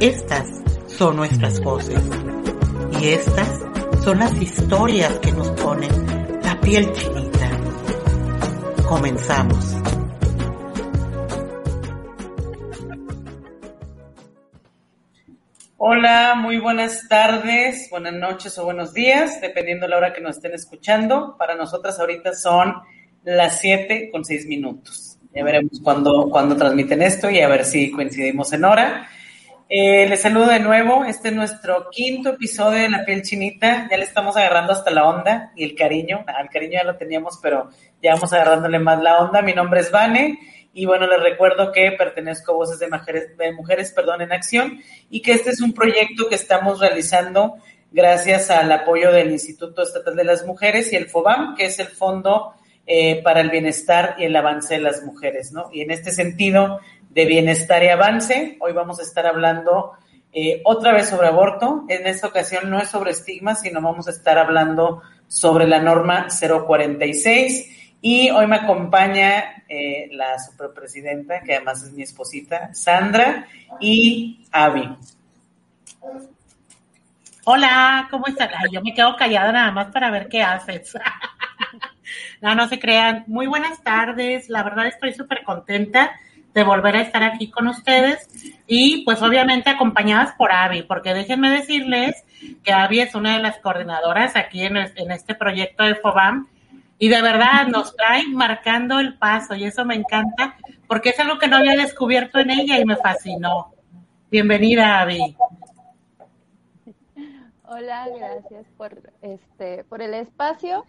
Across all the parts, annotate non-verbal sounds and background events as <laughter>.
Estas son nuestras voces. Y estas son las historias que nos ponen la piel chinita. Comenzamos. Hola, muy buenas tardes, buenas noches o buenos días, dependiendo de la hora que nos estén escuchando. Para nosotras ahorita son las 7 con 6 minutos. Ya veremos cuándo, cuándo transmiten esto y a ver si coincidimos en hora. Eh, les saludo de nuevo. Este es nuestro quinto episodio de La Piel Chinita. Ya le estamos agarrando hasta la onda y el cariño. Ah, el cariño ya lo teníamos, pero ya vamos agarrándole más la onda. Mi nombre es Vane. Y bueno, les recuerdo que pertenezco a Voces de Mujeres, de Mujeres perdón, en Acción y que este es un proyecto que estamos realizando gracias al apoyo del Instituto Estatal de las Mujeres y el FOBAM, que es el Fondo eh, para el Bienestar y el Avance de las Mujeres, ¿no? Y en este sentido, de bienestar y avance. Hoy vamos a estar hablando eh, otra vez sobre aborto. En esta ocasión no es sobre estigmas, sino vamos a estar hablando sobre la norma 046. Y hoy me acompaña eh, la superpresidenta, que además es mi esposita, Sandra, y Avi. Hola, ¿cómo estás? yo me quedo callada nada más para ver qué haces. <laughs> no, no se crean. Muy buenas tardes. La verdad estoy súper contenta de volver a estar aquí con ustedes y pues obviamente acompañadas por Avi, porque déjenme decirles que Avi es una de las coordinadoras aquí en, en este proyecto de FOBAM y de verdad nos trae marcando el paso y eso me encanta porque es algo que no había descubierto en ella y me fascinó. Bienvenida, Avi. Hola, gracias por este por el espacio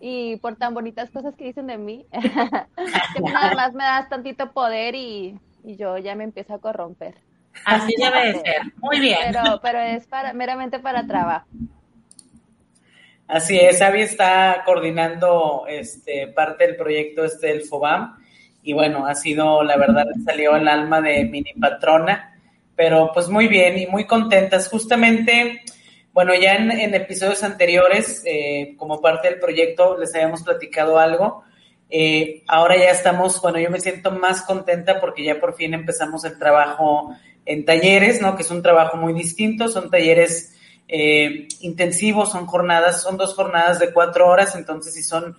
y por tan bonitas cosas que dicen de mí, <laughs> que nada más me das tantito poder y, yo ya me empiezo a corromper. Así debe de ser, muy bien. Pero, pero es para, meramente para trabajo. Así es, Avi está coordinando este parte del proyecto este del FOBAM y bueno, ha sido, la verdad, salió el alma de mini patrona, pero pues muy bien y muy contentas. Justamente bueno, ya en, episodios anteriores, eh, como parte del proyecto, les habíamos platicado algo. Eh, ahora ya estamos, bueno, yo me siento más contenta porque ya por fin empezamos el trabajo en talleres, ¿no? Que es un trabajo muy distinto, son talleres eh, intensivos, son jornadas, son dos jornadas de cuatro horas, entonces sí son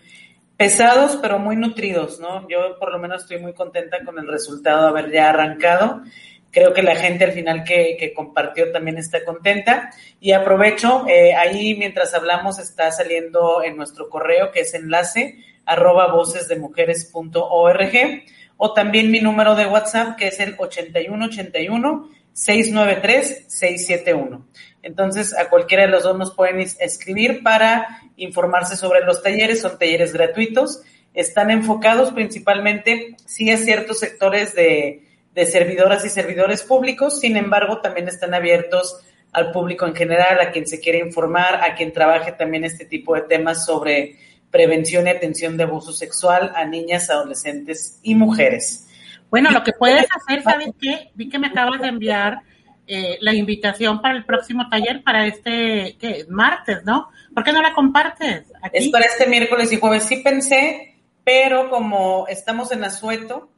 pesados, pero muy nutridos, ¿no? Yo por lo menos estoy muy contenta con el resultado de haber ya arrancado creo que la gente al final que, compartió también está contenta. Y aprovecho, eh, ahí mientras hablamos está saliendo en nuestro correo, que es enlace arroba vocesdemujeres.org, o también mi número de WhatsApp, que es el 8181 693 671. Entonces, a cualquiera de los dos nos pueden escribir para informarse sobre los talleres, son talleres gratuitos, están enfocados principalmente, sí, a ciertos sectores de, de servidoras y servidores públicos, sin embargo, también están abiertos al público en general, a quien se quiere informar, a quien trabaje también este tipo de temas sobre prevención y atención de abuso sexual a niñas, adolescentes y mujeres. Bueno, lo que puedes hacer, ¿sabes qué? Vi que me acabas de enviar eh, la invitación para el próximo taller para este ¿qué? martes, ¿no? ¿Por qué no la compartes? Es para este miércoles y jueves. Sí pensé, pero como estamos en asueto,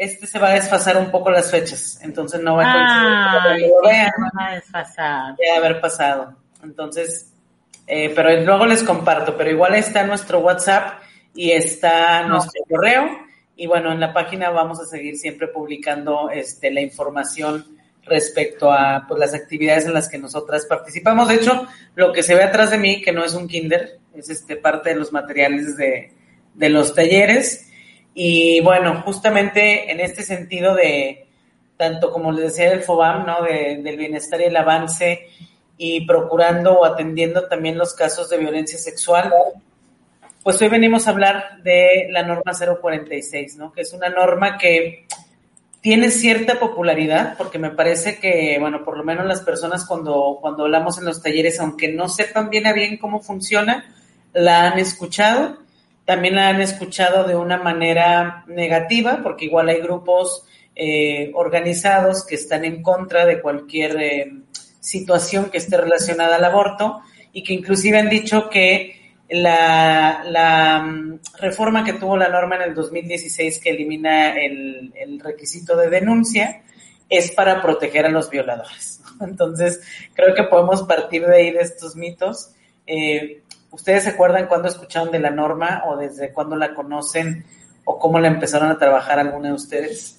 este se va a desfasar un poco las fechas, entonces no va a coincidir. lo vean, va a desfasar. Ya haber pasado. Entonces, eh, pero luego les comparto, pero igual está nuestro WhatsApp y está nuestro correo. Y bueno, en la página vamos a seguir siempre publicando este, la información respecto a pues, las actividades en las que nosotras participamos. De hecho, lo que se ve atrás de mí, que no es un kinder, es este, parte de los materiales de, de los talleres. Y bueno, justamente en este sentido de, tanto como les decía del FOBAM, ¿no? De, del bienestar y el avance y procurando o atendiendo también los casos de violencia sexual, pues hoy venimos a hablar de la norma 046, ¿no? Que es una norma que tiene cierta popularidad, porque me parece que, bueno, por lo menos las personas cuando, cuando hablamos en los talleres, aunque no sepan bien a bien cómo funciona, la han escuchado también la han escuchado de una manera negativa, porque igual hay grupos eh, organizados que están en contra de cualquier eh, situación que esté relacionada al aborto y que inclusive han dicho que la, mm, reforma que tuvo la norma en el 2016 que elimina el, requisito de denuncia, es para proteger a los violadores. Entonces, creo que podemos partir de ahí de estos mitos. Eh, ¿Ustedes se acuerdan cuándo escucharon de la norma o desde cuándo la conocen o cómo la empezaron a trabajar alguna de ustedes?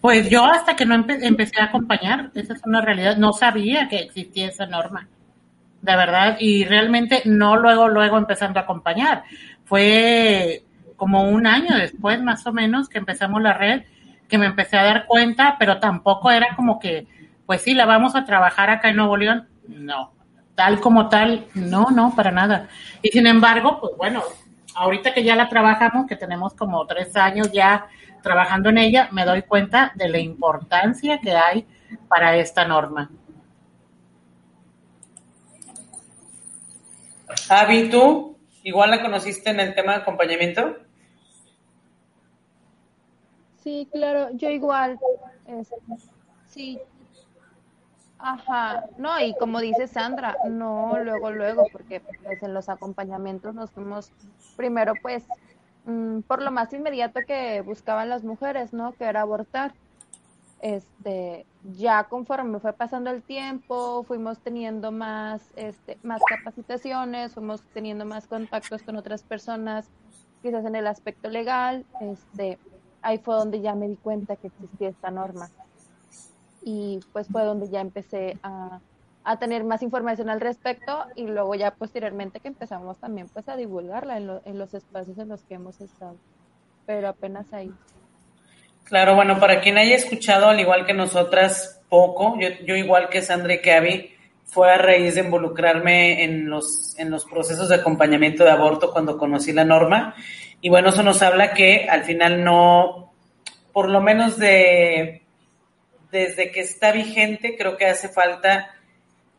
Pues yo hasta que no empecé a acompañar, esa es una realidad, no sabía que existía esa norma, de verdad, y realmente no luego, luego empezando a acompañar. Fue como un año después, más o menos, que empezamos la red, que me empecé a dar cuenta, pero tampoco era como que, pues sí, la vamos a trabajar acá en Nuevo León. No, tal como tal, no, no, para nada. Y sin embargo, pues bueno, ahorita que ya la trabajamos, que tenemos como tres años ya trabajando en ella, me doy cuenta de la importancia que hay para esta norma. Avi, ¿tú igual la conociste en el tema de acompañamiento? Sí, claro, yo igual. sí. Ajá, no, y como dice Sandra, no luego, luego, porque pues, en los acompañamientos nos fuimos primero pues Mm, por lo más inmediato que buscaban las mujeres, ¿no? Que era abortar. Este, ya conforme fue pasando el tiempo, fuimos teniendo más, este, más capacitaciones, fuimos teniendo más contactos con otras personas, quizás en el aspecto legal, este, ahí fue donde ya me di cuenta que existía esta norma. Y pues fue donde ya empecé a, a tener más información al respecto y luego ya posteriormente que empezamos también pues a divulgarla en, en los espacios en los que hemos estado, pero apenas ahí. Claro, bueno, para quien haya escuchado, al igual que nosotras, poco, yo, yo igual que Sandra y que fue a raíz de involucrarme en los, en los procesos de acompañamiento de aborto cuando conocí la norma. Y bueno, eso nos habla que al final no, por lo menos de, desde que está vigente, creo que hace falta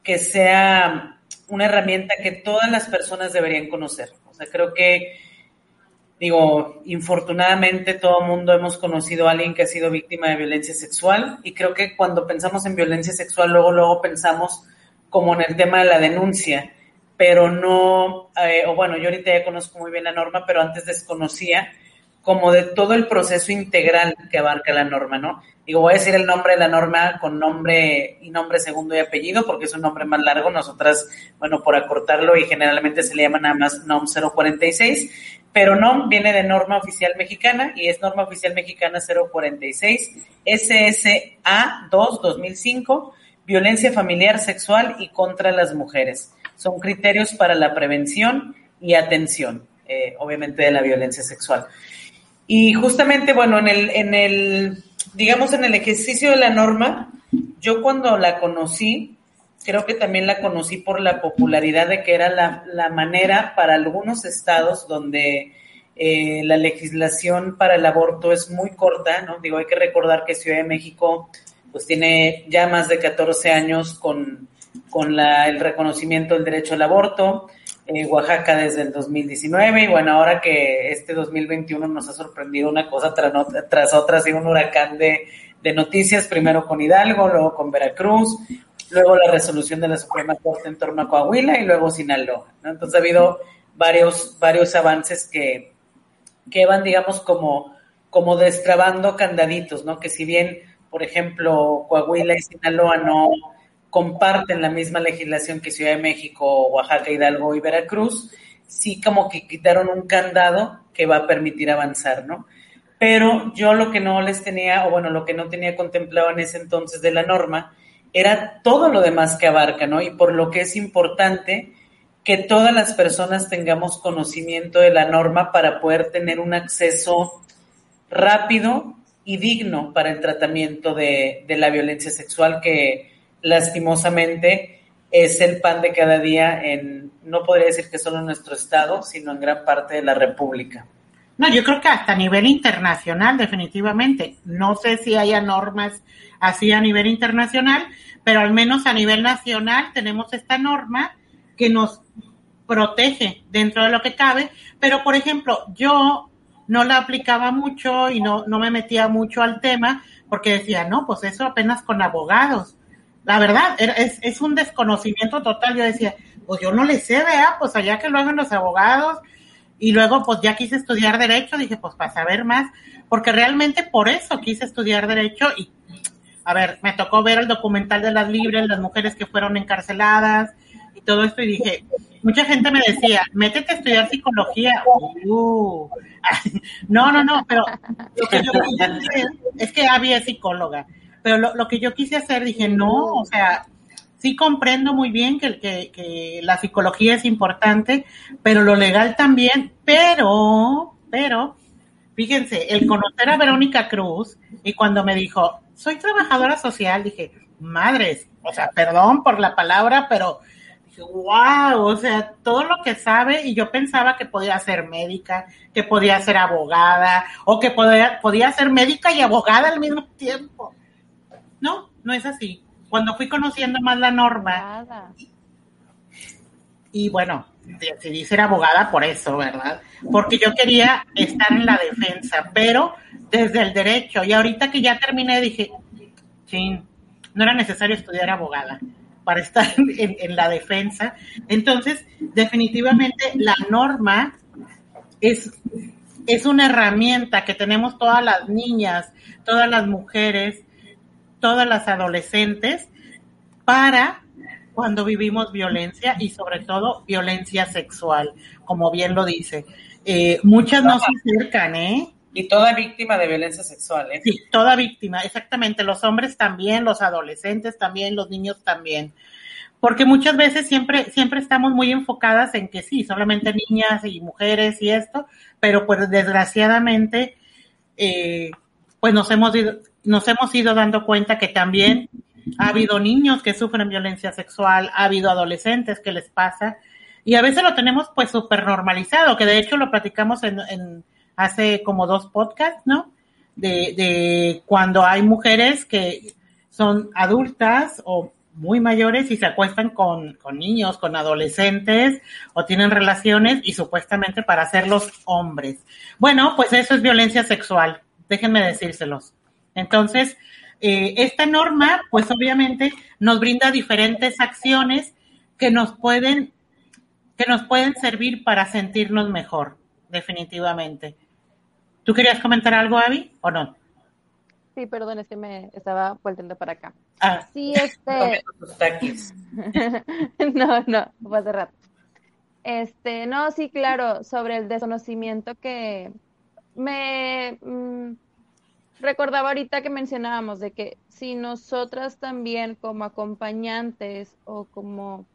que sea una herramienta que todas las personas deberían conocer. O sea, creo que, digo, infortunadamente todo el mundo hemos conocido a alguien que ha sido víctima de violencia sexual y creo que cuando pensamos en violencia sexual, luego, luego pensamos como en el tema de la denuncia, pero no, eh, o bueno, yo ahorita ya conozco muy bien la norma, pero antes desconocía como de todo el proceso integral que abarca la norma, ¿no? Digo, voy a decir el nombre de la norma con nombre y nombre segundo y apellido porque es un nombre más largo. Nosotras, bueno, por acortarlo y generalmente se le llama nada más NOM 046, pero NOM viene de norma oficial mexicana y es norma oficial mexicana 046 SSA 2 2005, violencia familiar, sexual y contra las mujeres. Son criterios para la prevención y atención, eh, obviamente, de la violencia sexual. Y justamente, bueno, en el, en el, digamos, en el ejercicio de la norma, yo cuando la conocí, creo que también la conocí por la popularidad de que era la, la manera para algunos estados donde eh, la legislación para el aborto es muy corta, ¿no? Digo, hay que recordar que Ciudad de México pues tiene ya más de 14 años con, con la, el reconocimiento del derecho al aborto. Oaxaca desde el 2019 y bueno, ahora que este 2021 nos ha sorprendido una cosa tras, otra, ha sido un huracán de, noticias, primero con Hidalgo, luego con Veracruz, luego la resolución de la Suprema Corte en torno a Coahuila y luego Sinaloa. Entonces ha habido varios, varios avances que, que van, digamos, como, como destrabando candaditos, ¿no? Que si bien, por ejemplo, Coahuila y Sinaloa no comparten la misma legislación que Ciudad de México, Oaxaca, Hidalgo y Veracruz, sí como que quitaron un candado que va a permitir avanzar, ¿no? Pero yo lo que no les tenía, o bueno, lo que no tenía contemplado en ese entonces de la norma, era todo lo demás que abarca, ¿no? Y por lo que es importante que todas las personas tengamos conocimiento de la norma para poder tener un acceso rápido y digno para el tratamiento de, de la violencia sexual que, lastimosamente es el pan de cada día en, no podría decir que solo en nuestro estado, sino en gran parte de la República. No, yo creo que hasta a nivel internacional, definitivamente. No sé si haya normas así a nivel internacional, pero al menos a nivel nacional tenemos esta norma que nos protege dentro de lo que cabe. Pero, por ejemplo, yo no la aplicaba mucho y no, no me metía mucho al tema porque decía, no, pues eso apenas con abogados. La verdad, es, es un desconocimiento total. Yo decía, pues yo no le sé, vea, pues allá que lo hagan los abogados. y luego pues ya quise estudiar derecho, dije pues para saber más, porque realmente por eso quise estudiar derecho y a ver, me tocó ver el documental de las libres, las mujeres que fueron encarceladas y todo esto y dije, mucha gente me decía, métete a estudiar psicología. Uh, <laughs> no, no, no, pero lo que yo es que había psicóloga, pero lo, que yo quise hacer, dije, no, o sea, sí comprendo muy bien que, que, la psicología es importante, pero lo legal también, pero, pero, fíjense, el conocer a Verónica Cruz y cuando me dijo, soy trabajadora social, dije, madres, o sea, perdón por la palabra, pero wow, o sea, todo lo que sabe y yo pensaba que podía ser médica, que podía ser abogada o que podía, podía ser médica y abogada al mismo tiempo. No, no es así. Cuando fui conociendo más la norma y bueno, decidí ser abogada por eso, ¿verdad? Porque yo quería estar en la defensa, pero desde el derecho. Y ahorita que ya terminé, dije, sí, no era necesario estudiar abogada para estar <laughs> en, la defensa. Entonces, definitivamente la norma es, es una herramienta que tenemos todas las niñas, todas las mujeres, todas las adolescentes para cuando vivimos violencia y sobre todo violencia sexual, como bien lo dice. Eh, muchas no se acercan, ¿eh? Y toda víctima de violencia sexual, ¿eh? Sí, toda víctima, exactamente. Los hombres también, los adolescentes también, los niños también. Porque muchas veces siempre, siempre estamos muy enfocadas en que sí, solamente niñas y mujeres y esto, pero pues desgraciadamente, eh, pues nos hemos ido, nos hemos ido dando cuenta que también ha habido niños que sufren violencia sexual, ha habido adolescentes que les pasa, y a veces lo tenemos pues súper normalizado, que de hecho lo platicamos en, en hace como dos podcasts, ¿no? De, de cuando hay mujeres que son adultas o muy mayores y se acuestan con, con niños, con adolescentes o tienen relaciones y supuestamente para hacerlos hombres. Bueno, pues eso es violencia sexual, déjenme decírselos. Entonces, eh, esta norma, pues obviamente nos brinda diferentes acciones que nos pueden, que nos pueden servir para sentirnos mejor, definitivamente. ¿Tú querías comentar algo, Avi, o no? Sí, perdón, es que me estaba volviendo para acá. Ah. Sí, este. <laughs> <laughs> no, no, fue hace rato. Este, no, sí, claro, sobre el desconocimiento que me mm, recordaba ahorita que mencionábamos de que si nosotras también como acompañantes o como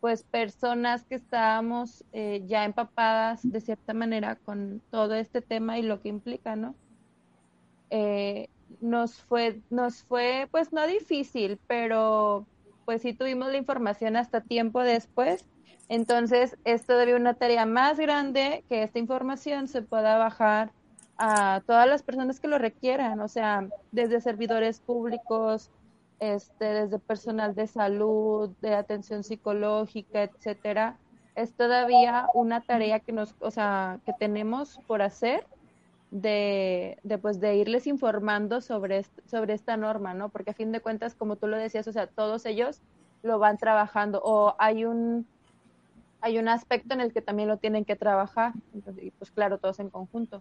pues personas que estábamos eh, ya empapadas de cierta manera con todo este tema y lo que implica, ¿no? Eh, nos fue, nos fue, pues no difícil, pero pues sí tuvimos la información hasta tiempo después. Entonces, esto debe una tarea más grande que esta información se pueda bajar a todas las personas que lo requieran, o sea, desde servidores públicos, este, desde personal de salud, de atención psicológica, etcétera, es todavía una tarea que nos, o sea, que tenemos por hacer de, de, pues, de irles informando sobre, sobre esta norma, ¿no? Porque a fin de cuentas, como tú lo decías, o sea, todos ellos lo van trabajando o hay un hay un aspecto en el que también lo tienen que trabajar, entonces, pues claro, todos en conjunto.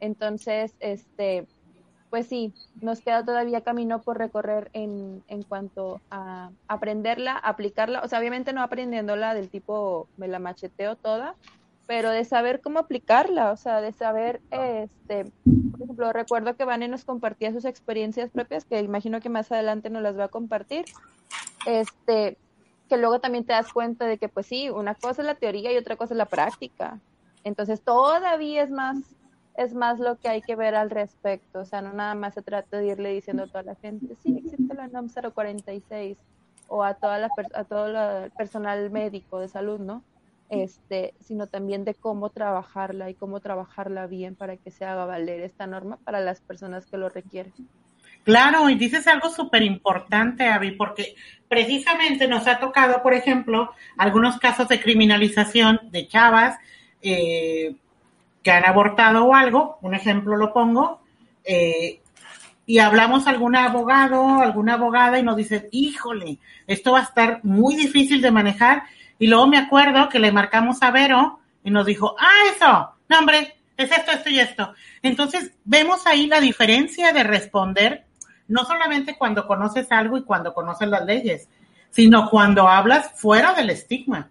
Entonces, este, pues sí, nos queda todavía camino por recorrer en, en cuanto a aprenderla, aplicarla, o sea, obviamente no aprendiéndola del tipo me la macheteo toda, pero de saber cómo aplicarla, o sea, de saber, este, por ejemplo, recuerdo que Vane nos compartía sus experiencias propias, que imagino que más adelante nos las va a compartir, este, que luego también te das cuenta de que, pues sí, una cosa es la teoría y otra cosa es la práctica. Entonces, todavía es más es más lo que hay que ver al respecto. O sea, no nada más se trata de irle diciendo a toda la gente, sí, existe la NOM 046 o a, toda la, a todo el personal médico de salud, ¿no? Este, sino también de cómo trabajarla y cómo trabajarla bien para que se haga valer esta norma para las personas que lo requieren. Claro, y dices algo súper importante, Avi, porque precisamente nos ha tocado, por ejemplo, algunos casos de criminalización de chavas, eh, que han abortado o algo, un ejemplo lo pongo, eh, y hablamos a algún abogado, alguna abogada y nos dice, híjole, esto va a estar muy difícil de manejar. Y luego me acuerdo que le marcamos a Vero y nos dijo, ah, eso, no hombre, es esto, esto y esto. Entonces, vemos ahí la diferencia de responder, no solamente cuando conoces algo y cuando conoces las leyes, sino cuando hablas fuera del estigma.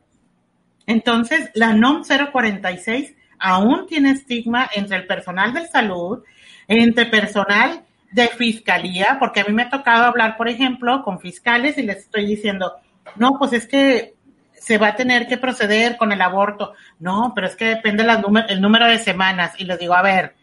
Entonces, la NOM 046 aún tiene estigma entre el personal de salud, entre personal de fiscalía, porque a mí me ha tocado hablar, por ejemplo, con fiscales y les estoy diciendo, no, pues es que se va a tener que proceder con el aborto. No, pero es que depende el número de semanas. Y les digo, a ver,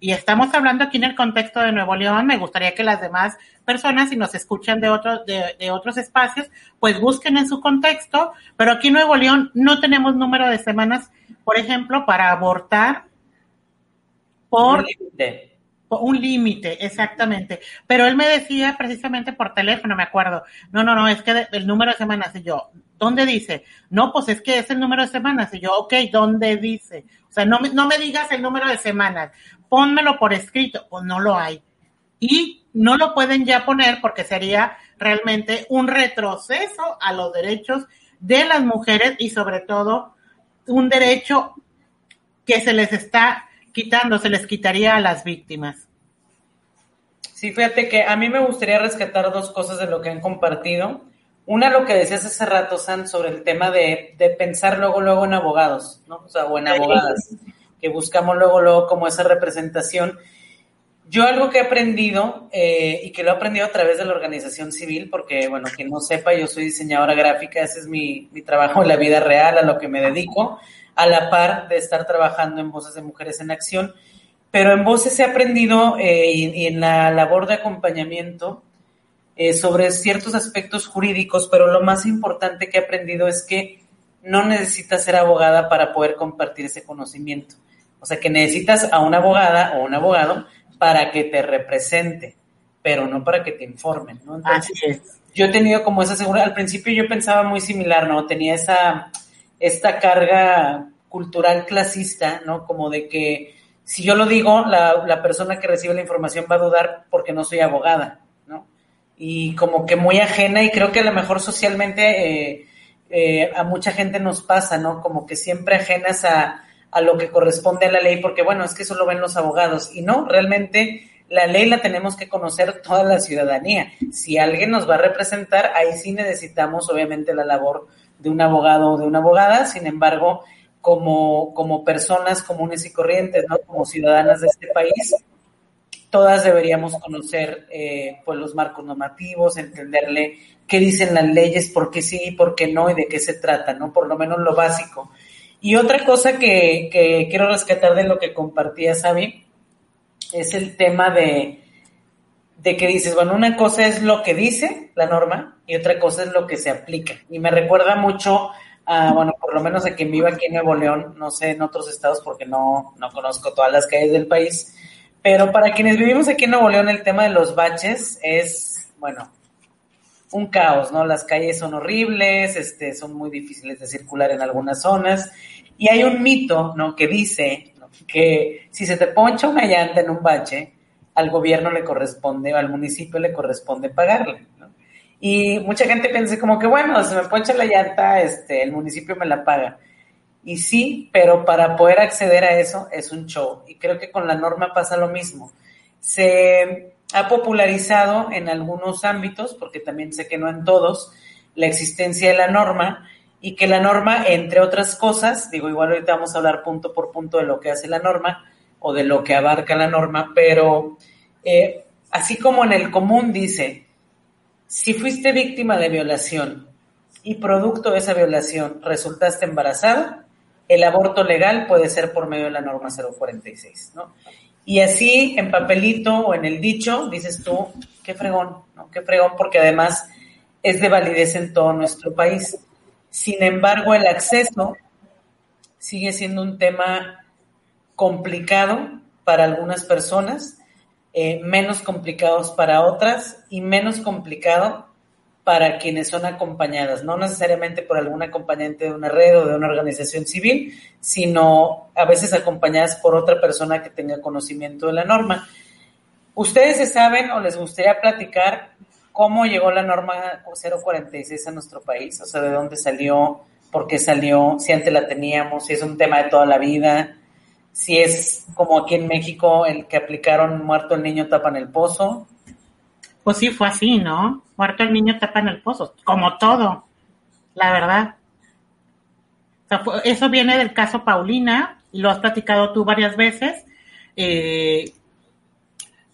y estamos hablando aquí en el contexto de Nuevo León, me gustaría que las demás personas, si nos escuchan de otros, de, otros espacios, pues busquen en su contexto, pero aquí en Nuevo León no tenemos número de semanas, por ejemplo, para abortar por un límite, exactamente. Pero él me decía precisamente por teléfono, me acuerdo, no, no, no, es que el número de semanas, y yo, ¿dónde dice? No, pues es que es el número de semanas, y yo, ok, ¿dónde dice? O sea, no, no me digas el número de semanas, pónmelo por escrito, pues no lo hay. Y no lo pueden ya poner porque sería realmente un retroceso a los derechos de las mujeres y sobre todo un derecho que se les está quitando, se les quitaría a las víctimas. Sí, fíjate que a mí me gustaría rescatar dos cosas de lo que han compartido. Una, lo que decías hace rato, San, sobre el tema de, de pensar luego, luego en abogados, ¿no? O sea, o en abogadas que buscamos luego, luego como esa representación. Yo algo que he aprendido eh, y que lo he aprendido a través de la organización civil, porque, bueno, quien no sepa, yo soy diseñadora gráfica, ese es mi, mi trabajo en la vida real, a lo que me dedico, a la par de estar trabajando en Voces de Mujeres en Acción. Pero en Voces he aprendido eh, y, en la labor de acompañamiento eh, sobre ciertos aspectos jurídicos, pero lo más importante que he aprendido es que no necesitas ser abogada para poder compartir ese conocimiento. O sea, que necesitas a una abogada o un abogado para que te represente, pero no para que te informen, ¿no? Entonces, Yo he tenido como esa seguridad. Al principio yo pensaba muy similar, ¿no? Tenía esa, esta carga cultural clasista, ¿no? Como de que si yo lo digo, la, la persona que recibe la información va a dudar porque no soy abogada, ¿no? Y como que muy ajena y creo que a lo mejor socialmente eh, eh, a mucha gente nos pasa, ¿no? Como que siempre ajenas a, a lo que corresponde a la ley, porque bueno, es que eso lo ven los abogados. Y no, realmente la ley la tenemos que conocer toda la ciudadanía. Si alguien nos va a representar, ahí sí necesitamos obviamente la labor de un abogado o de una abogada, sin embargo, como, como personas comunes y corrientes, ¿no? Como ciudadanas de este país, todas deberíamos conocer eh, pues los marcos normativos, entenderle qué dicen las leyes, por qué sí, por qué no y de qué se trata, ¿no? Por lo menos lo básico. Y otra cosa que, quiero rescatar de lo que compartía Sabi es el tema de, de que dices, bueno, una cosa es lo que dice la norma y otra cosa es lo que se aplica. Y me recuerda mucho a, bueno, por lo menos a quien viva aquí en Nuevo León, no sé en otros estados porque no, no conozco todas las calles del país, pero para quienes vivimos aquí en Nuevo León el tema de los baches es, bueno, un caos, ¿no? Las calles son horribles, este, son muy difíciles de circular en algunas zonas. Y hay un mito, ¿no? Que dice que si se te poncha una llanta en un bache, al gobierno le corresponde, al municipio le corresponde pagarle, ¿no? Y mucha gente piensa como que, bueno, si me poncha la llanta, este, el municipio me la paga. Y sí, pero para poder acceder a eso es un show. Y creo que con la norma pasa lo mismo. Se ha popularizado en algunos ámbitos, porque también sé que no en todos, la existencia de la norma y que la norma, entre otras cosas, digo, igual ahorita vamos a hablar punto por punto de lo que hace la norma o de lo que abarca la norma, pero así como en el común dice, si fuiste víctima de violación y producto de esa violación resultaste embarazada, el aborto legal puede ser por medio de la norma 046, ¿no? Y así en papelito o en el dicho dices tú, qué fregón, ¿no? Qué fregón porque además es de validez en todo nuestro país. Sin embargo, el acceso sigue siendo un tema complicado para algunas personas, eh, menos complicados para otras y menos complicado para quienes son acompañadas, no necesariamente por algún acompañante de una red o de una organización civil, sino a veces acompañadas por otra persona que tenga conocimiento de la norma. ¿Ustedes saben o les gustaría platicar cómo llegó la norma 046 a nuestro país? O sea, de dónde salió, por qué salió, si antes la teníamos, si es un tema de toda la vida, si es como aquí en México el que aplicaron muerto el niño tapa en el pozo. Pues sí, fue así, ¿no? Muerto el niño tapa en el pozo, como todo, la verdad. eso viene del caso Paulina, y lo has platicado tú varias veces, eh,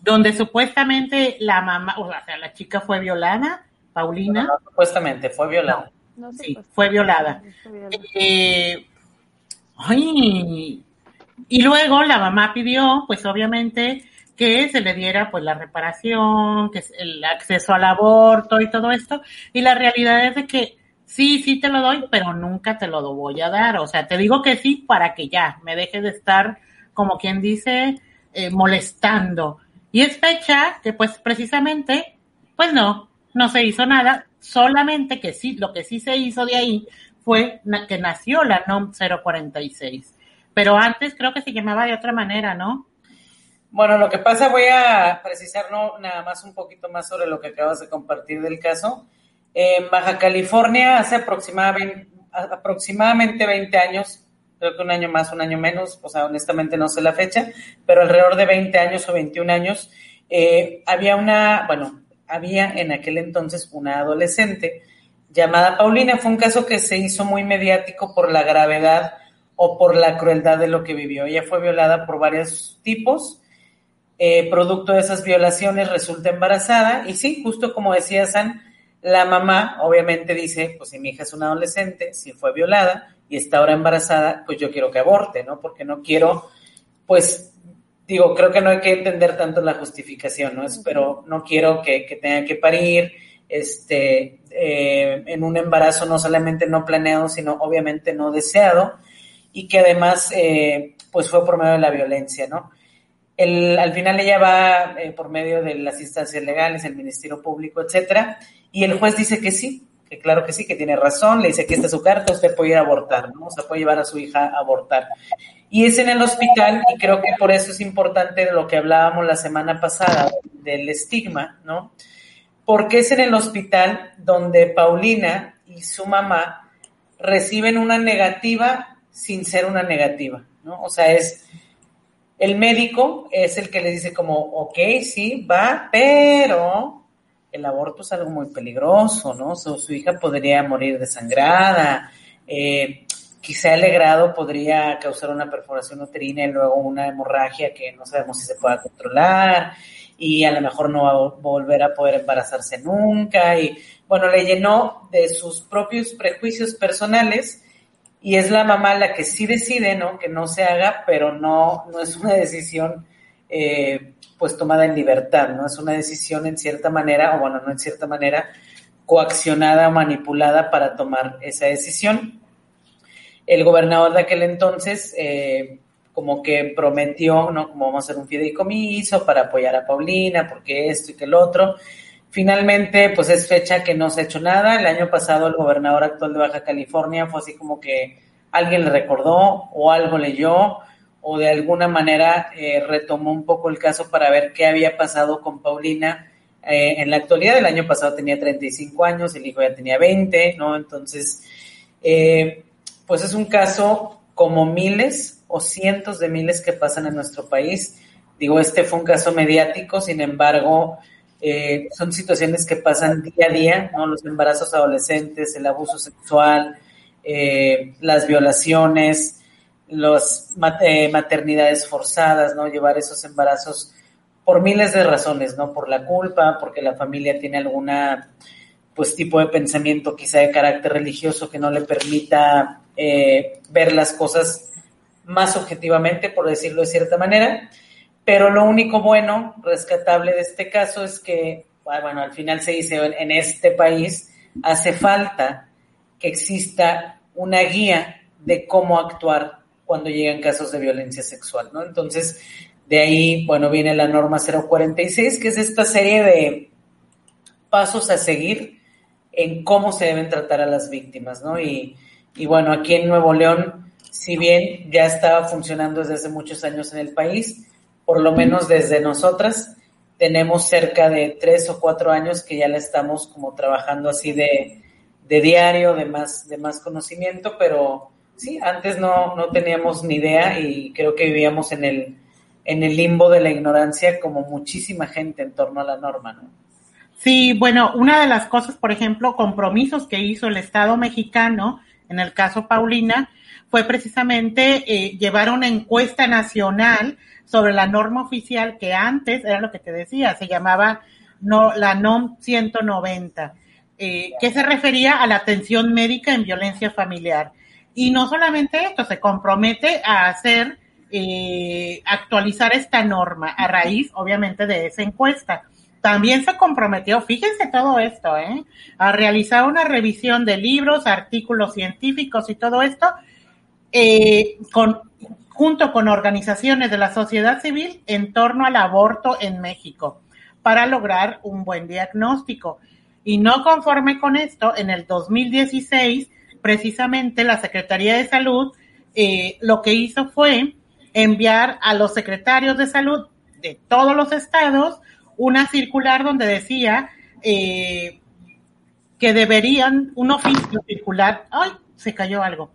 donde supuestamente la mamá, o sea, la chica fue violada, Paulina. supuestamente, fue violada. sí, fue violada. Eh, y luego la mamá pidió, pues obviamente, que se le diera pues la reparación, que el acceso al aborto y todo esto. Y la realidad es de que sí, sí te lo doy, pero nunca te lo voy a dar. O sea, te digo que sí para que ya me deje de estar, como quien dice, eh, molestando. Y es fecha que pues precisamente, pues no, no se hizo nada, solamente que sí, lo que sí se hizo de ahí fue que nació la NOM 046. Pero antes creo que se llamaba de otra manera, ¿no? Bueno, lo que pasa, voy a precisar no, nada más un poquito más sobre lo que acabas de compartir del caso. En Baja California, hace aproximadamente, aproximadamente 20 años, creo que un año más, un año menos, o sea, honestamente no sé la fecha, pero alrededor de 20 años o 21 años, eh, había una, bueno, había en aquel entonces una adolescente llamada Paulina. Fue un caso que se hizo muy mediático por la gravedad o por la crueldad de lo que vivió. Ella fue violada por varios tipos. Eh, producto de esas violaciones resulta embarazada y sí, justo como decía San, la mamá obviamente dice, pues si mi hija es una adolescente, si fue violada, y está ahora embarazada, pues yo quiero que aborte, ¿no? Porque no quiero, pues, digo, creo que no hay que entender tanto la justificación, ¿no? Es, pero no quiero que, que tenga que parir, este, eh, en un embarazo no solamente no planeado, sino obviamente no deseado, y que además, eh, pues fue por medio de la violencia, ¿no? El, al final ella va eh, por medio de las instancias legales, el Ministerio Público, etcétera, y el juez dice que sí, que claro que sí, que tiene razón, le dice que esta es su carta, usted puede ir a abortar, ¿no? O sea, puede llevar a su hija a abortar. Y es en el hospital, y creo que por eso es importante lo que hablábamos la semana pasada, del estigma, ¿no? Porque es en el hospital donde Paulina y su mamá reciben una negativa sin ser una negativa, ¿no? O sea, es el médico es el que le dice como, ok, sí, va, pero el aborto es algo muy peligroso, ¿no? Su, hija podría morir desangrada, eh, quizá el grado podría causar una perforación uterina y luego una hemorragia que no sabemos si se pueda controlar y a lo mejor no va a volver a poder embarazarse nunca y bueno, le llenó de sus propios prejuicios personales y es la mamá la que sí decide, ¿no? Que no se haga, pero no, no es una decisión eh, pues tomada en libertad, ¿no? Es una decisión en cierta manera, o bueno, no en cierta manera, coaccionada o manipulada para tomar esa decisión. El gobernador de aquel entonces, eh, como que prometió, ¿no? Como vamos a hacer un fideicomiso para apoyar a Paulina, porque esto y que el otro. Finalmente, pues es fecha que no se ha hecho nada. El año pasado el gobernador actual de Baja California fue así como que alguien le recordó o algo leyó o de alguna manera eh, retomó un poco el caso para ver qué había pasado con Paulina. Eh, en la actualidad, el año pasado tenía 35 años, el hijo ya tenía 20, ¿no? Entonces, eh, pues es un caso como miles o cientos de miles que pasan en nuestro país. Digo, este fue un caso mediático, sin embargo, son situaciones que pasan día a día, ¿no? Los embarazos adolescentes, el abuso sexual, las violaciones, las eh, maternidades forzadas, ¿no? Llevar esos embarazos por miles de razones, ¿no? Por la culpa, porque la familia tiene alguna, pues, tipo de pensamiento quizá de carácter religioso que no le permita eh, ver las cosas más objetivamente, por decirlo de cierta manera. Pero lo único bueno, rescatable de este caso es que, ah, bueno, al final se dice, en este país hace falta que exista una guía de cómo actuar cuando llegan casos de violencia sexual, ¿no? Entonces, de ahí, bueno, viene la norma 046, que es esta serie de pasos a seguir en cómo se deben tratar a las víctimas, ¿no? Y, y bueno, aquí en Nuevo León, si bien ya estaba funcionando desde hace muchos años en el país, por lo menos desde nosotras, tenemos cerca de tres o cuatro años que ya la estamos como trabajando así de, de diario, de más, de más conocimiento, pero sí, antes no, no teníamos ni idea y creo que vivíamos en el, en el limbo de la ignorancia como muchísima gente en torno a la norma, ¿no? Sí, bueno, una de las cosas, por ejemplo, compromisos que hizo el Estado mexicano, en el caso Paulina, fue precisamente eh, llevar una encuesta nacional sobre la norma oficial que antes, era lo que te decía, se llamaba no, la NOM 190, eh, que se refería a la atención médica en violencia familiar. Y no solamente esto, se compromete a hacer, eh, actualizar esta norma a raíz, obviamente, de esa encuesta. También se comprometió, fíjense todo esto, ¿eh? a realizar una revisión de libros, artículos científicos y todo esto, eh, con, junto con organizaciones de la sociedad civil en torno al aborto en México, para lograr un buen diagnóstico. Y no conforme con esto, en el 2016, precisamente la Secretaría de Salud eh, lo que hizo fue enviar a los secretarios de salud de todos los estados una circular donde decía eh, que deberían un oficio circular. ¡Ay! Se cayó algo.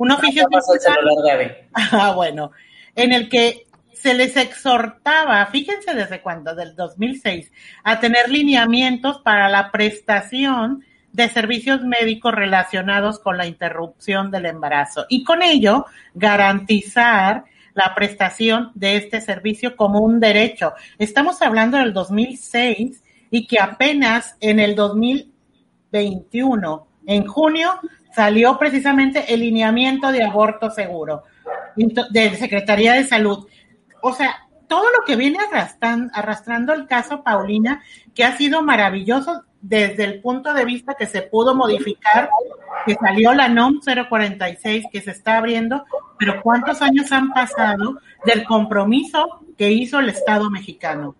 Un oficio circular. <laughs> Ah, bueno. En el que se les exhortaba, fíjense desde cuándo, del 2006, a tener lineamientos para la prestación de servicios médicos relacionados con la interrupción del embarazo y con ello garantizar la prestación de este servicio como un derecho. Estamos hablando del 2006 y que apenas en el 2021, en junio, salió precisamente el lineamiento de aborto seguro de Secretaría de Salud. O sea, todo lo que viene arrastrando, arrastrando el caso Paulina, que ha sido maravilloso desde el punto de vista que se pudo modificar, que salió la NOM 046 que se está abriendo, pero ¿cuántos años han pasado del compromiso que hizo el Estado mexicano?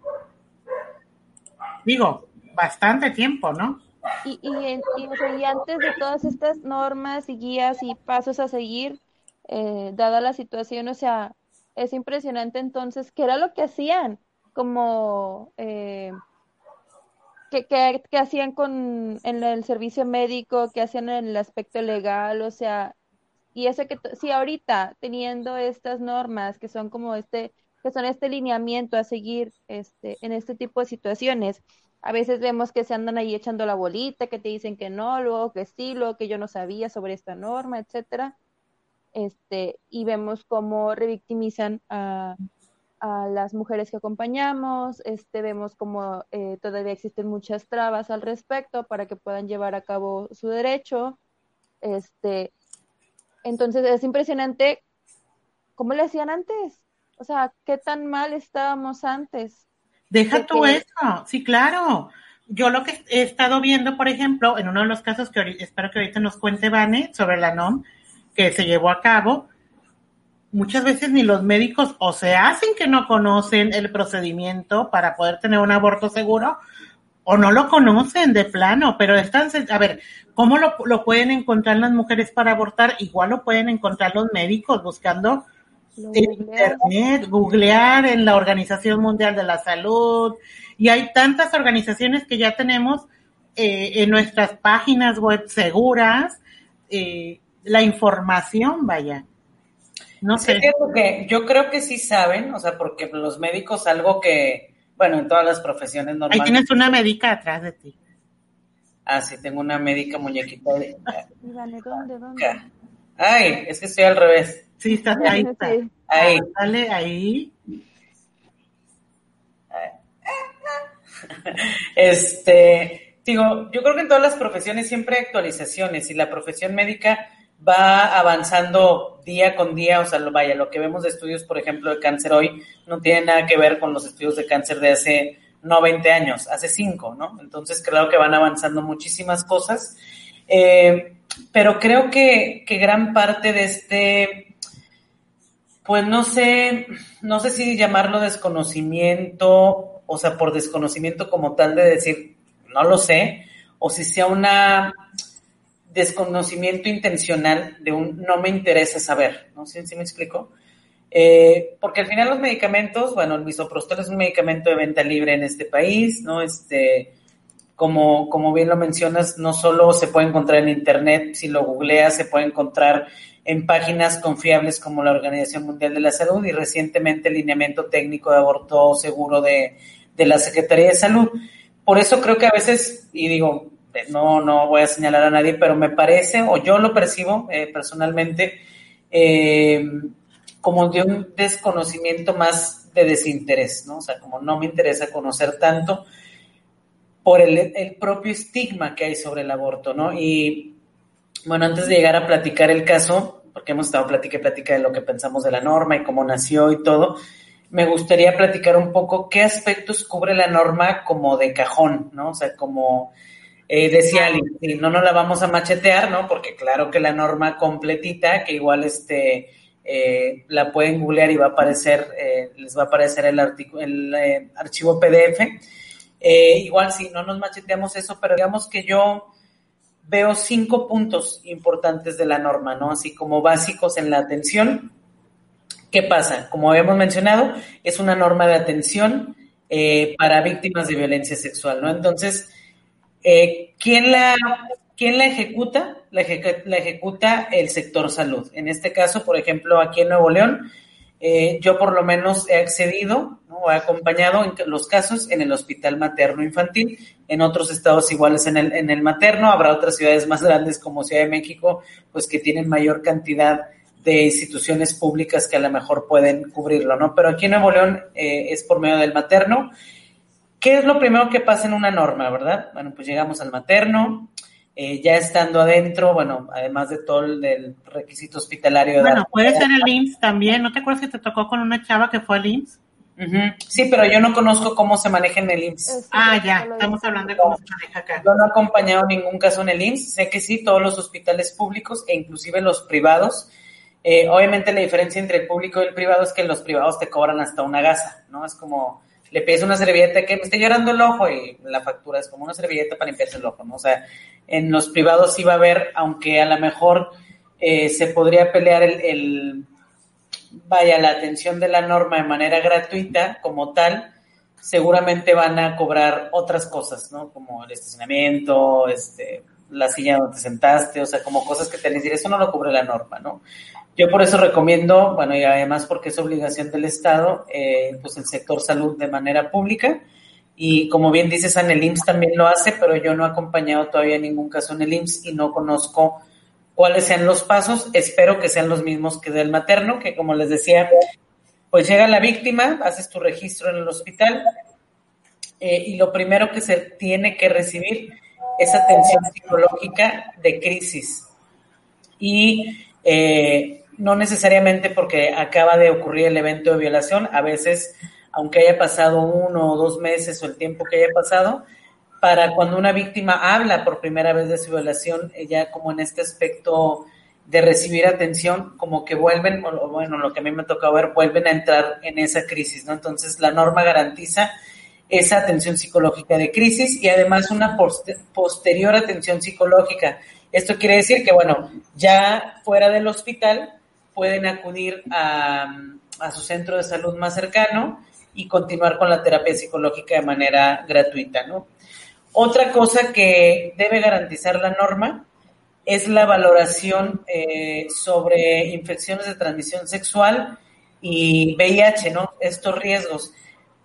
Digo, bastante tiempo, ¿no? Y, y, antes de todas estas normas y guías y pasos a seguir, eh, dada la situación, o sea, es impresionante entonces qué era lo que hacían, como eh, que, hacían con en el servicio médico, que hacían en el aspecto legal, o sea, y ese que si ahorita teniendo estas normas que son como este que son este lineamiento a seguir este en este tipo de situaciones. A veces vemos que se andan ahí echando la bolita, que te dicen que no, luego que sí, luego que yo no sabía sobre esta norma, etcétera este, y vemos cómo revictimizan a, a las mujeres que acompañamos, este, vemos cómo eh, todavía existen muchas trabas al respecto para que puedan llevar a cabo su derecho. Este, entonces es impresionante cómo le hacían antes. O sea, qué tan mal estábamos antes. Deja tú eso, sí, claro. Yo lo que he estado viendo, por ejemplo, en uno de los casos que espero que ahorita nos cuente Vane sobre la NOM, que se llevó a cabo, muchas veces ni los médicos o se hacen que no conocen el procedimiento para poder tener un aborto seguro o no lo conocen de plano, pero están, a ver, ¿cómo lo, lo pueden encontrar las mujeres para abortar? Igual lo pueden encontrar los médicos buscando en internet, googlear en la Organización Mundial de la Salud y hay tantas organizaciones que ya tenemos eh, en nuestras páginas web seguras eh, la información, vaya. No sé. Que yo creo que sí saben, o sea, porque los médicos algo que, bueno, en todas las profesiones normales. Ahí tienes una médica atrás de ti. Ah, sí, tengo una médica muñequita. De... <laughs> ¿dónde, dónde? Ay, es que estoy al revés. Sí, está ahí. Está. Ahí. Dale, ahí. Este, digo, yo creo que en todas las profesiones siempre hay actualizaciones y la profesión médica va avanzando día con día, o sea, lo, vaya, lo que vemos de estudios, por ejemplo, de cáncer hoy, no tiene nada que ver con los estudios de cáncer de hace no 20 años, hace 5, ¿no? Entonces creo que van avanzando muchísimas cosas, eh, pero creo que, que gran parte de este, pues no sé, no sé si llamarlo desconocimiento, o sea, por desconocimiento como tal de decir, no lo sé, o si sea una desconocimiento intencional de un no me interesa saber, ¿no? ¿Sí, me explico? Eh, porque al final los medicamentos, bueno, el misoprostol es un medicamento de venta libre en este país, ¿no? Este, como, como bien lo mencionas, no solo se puede encontrar en Internet, si lo googleas, se puede encontrar en páginas confiables como la Organización Mundial de la Salud y recientemente el lineamiento técnico de aborto seguro de, de la Secretaría de Salud. Por eso creo que a veces, y digo, no, no voy a señalar a nadie, pero me parece, o yo lo percibo eh, personalmente, eh, como de un desconocimiento más de desinterés, ¿no? O sea, como no me interesa conocer tanto, por el, propio estigma que hay sobre el aborto, ¿no? Y bueno, antes de llegar a platicar el caso, porque hemos estado platica y plática de lo que pensamos de la norma y cómo nació y todo, me gustaría platicar un poco qué aspectos cubre la norma como de cajón, ¿no? O sea, como eh, decía alguien, no nos la vamos a machetear, ¿no? Porque claro que la norma completita, que igual este eh, la pueden googlear y va a aparecer, eh, les va a aparecer el, el archivo PDF eh, igual si no nos macheteamos eso, pero digamos que yo veo cinco puntos importantes de la norma, ¿no? Así como básicos en la atención. ¿Qué pasa? Como habíamos mencionado, es una norma de atención eh, para víctimas de violencia sexual, ¿no? Entonces, eh, ¿quién, la, ¿quién ejecuta? La, la ejecuta el sector salud. En este caso, por ejemplo, aquí en Nuevo León, eh, yo por lo menos he accedido o he acompañado en los casos en el hospital materno infantil, en otros estados iguales en el, en el materno, habrá otras ciudades más grandes como Ciudad de México, pues que tienen mayor cantidad de instituciones públicas que a lo mejor pueden cubrirlo, ¿no? Pero aquí en Nuevo León eh, es por medio del materno. ¿Qué es lo primero que pasa en una norma, verdad? Bueno, pues llegamos al materno, eh, ya estando adentro, bueno, además de todo el del requisito hospitalario. Bueno, puede ser el IMSS también. ¿No te acuerdas si te tocó con una chava que fue al IMSS? Sí, pero yo no conozco cómo se maneja en el IMSS. ah, ya, estamos hablando de cómo se maneja acá. Yo no he acompañado ningún caso en el IMSS. Sé que sí, todos los hospitales públicos e inclusive los privados. Eh, obviamente la diferencia entre el público y el privado es que los privados te cobran hasta una gasa, ¿no? Es como le pides una servilleta que me esté llorando el ojo y la factura es como una servilleta para limpiarse el ojo, ¿no? O sea, en los privados sí va a haber, aunque a lo mejor eh, se podría pelear el, vaya, la atención de la norma de manera gratuita como tal, seguramente van a cobrar otras cosas, ¿no? Como el estacionamiento, este, la silla donde te sentaste, o sea, como cosas que te decir, eso no lo cubre la norma, ¿no? Yo por eso recomiendo, bueno, y además porque es obligación del Estado, eh, pues el sector salud de manera pública. Y como bien dices, en el IMSS también lo hace, pero yo no he acompañado todavía ningún caso en el IMSS y no conozco cuáles sean los pasos. Espero que sean los mismos que del materno, que como les decía, pues llega la víctima, haces tu registro en el hospital eh, y lo primero que se tiene que recibir es atención psicológica de crisis. Y eh, no necesariamente porque acaba de ocurrir el evento de violación, a veces, aunque haya pasado uno o dos meses o el tiempo que haya pasado, para cuando una víctima habla por primera vez de su violación, ella como en este aspecto de recibir atención, como que vuelven, o bueno, lo que a mí me toca ver, vuelven a entrar en esa crisis, ¿no? Entonces la norma garantiza esa atención psicológica de crisis y además una posterior atención psicológica. Esto quiere decir que, bueno, ya fuera del hospital, pueden acudir a, su centro de salud más cercano y continuar con la terapia psicológica de manera gratuita, ¿no? Otra cosa que debe garantizar la norma es la valoración eh, sobre infecciones de transmisión sexual y VIH, ¿no? Estos riesgos.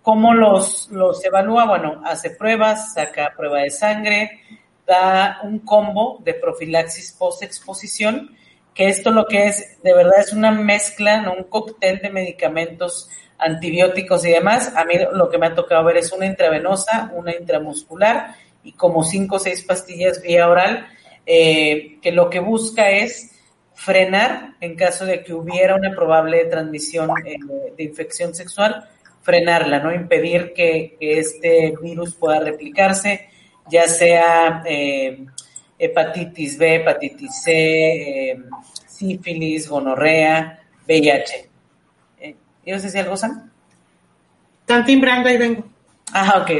¿Cómo los, los evalúa? Bueno, hace pruebas, saca prueba de sangre, da un combo de profilaxis post-exposición que esto lo que es, de verdad, es una mezcla, ¿no? un cóctel de medicamentos antibióticos y demás. A mí lo que me ha tocado ver es una intravenosa, una intramuscular y como cinco o seis pastillas vía oral, eh, que lo que busca es frenar, en caso de que hubiera una probable transmisión eh, de infección sexual, frenarla, ¿no? Impedir que, este virus pueda replicarse, ya sea eh, hepatitis B, hepatitis C, sífilis, gonorrea, VIH. ¿Ibas a decir algo, Sam? Están timbrando, ahí vengo. Ah, ok.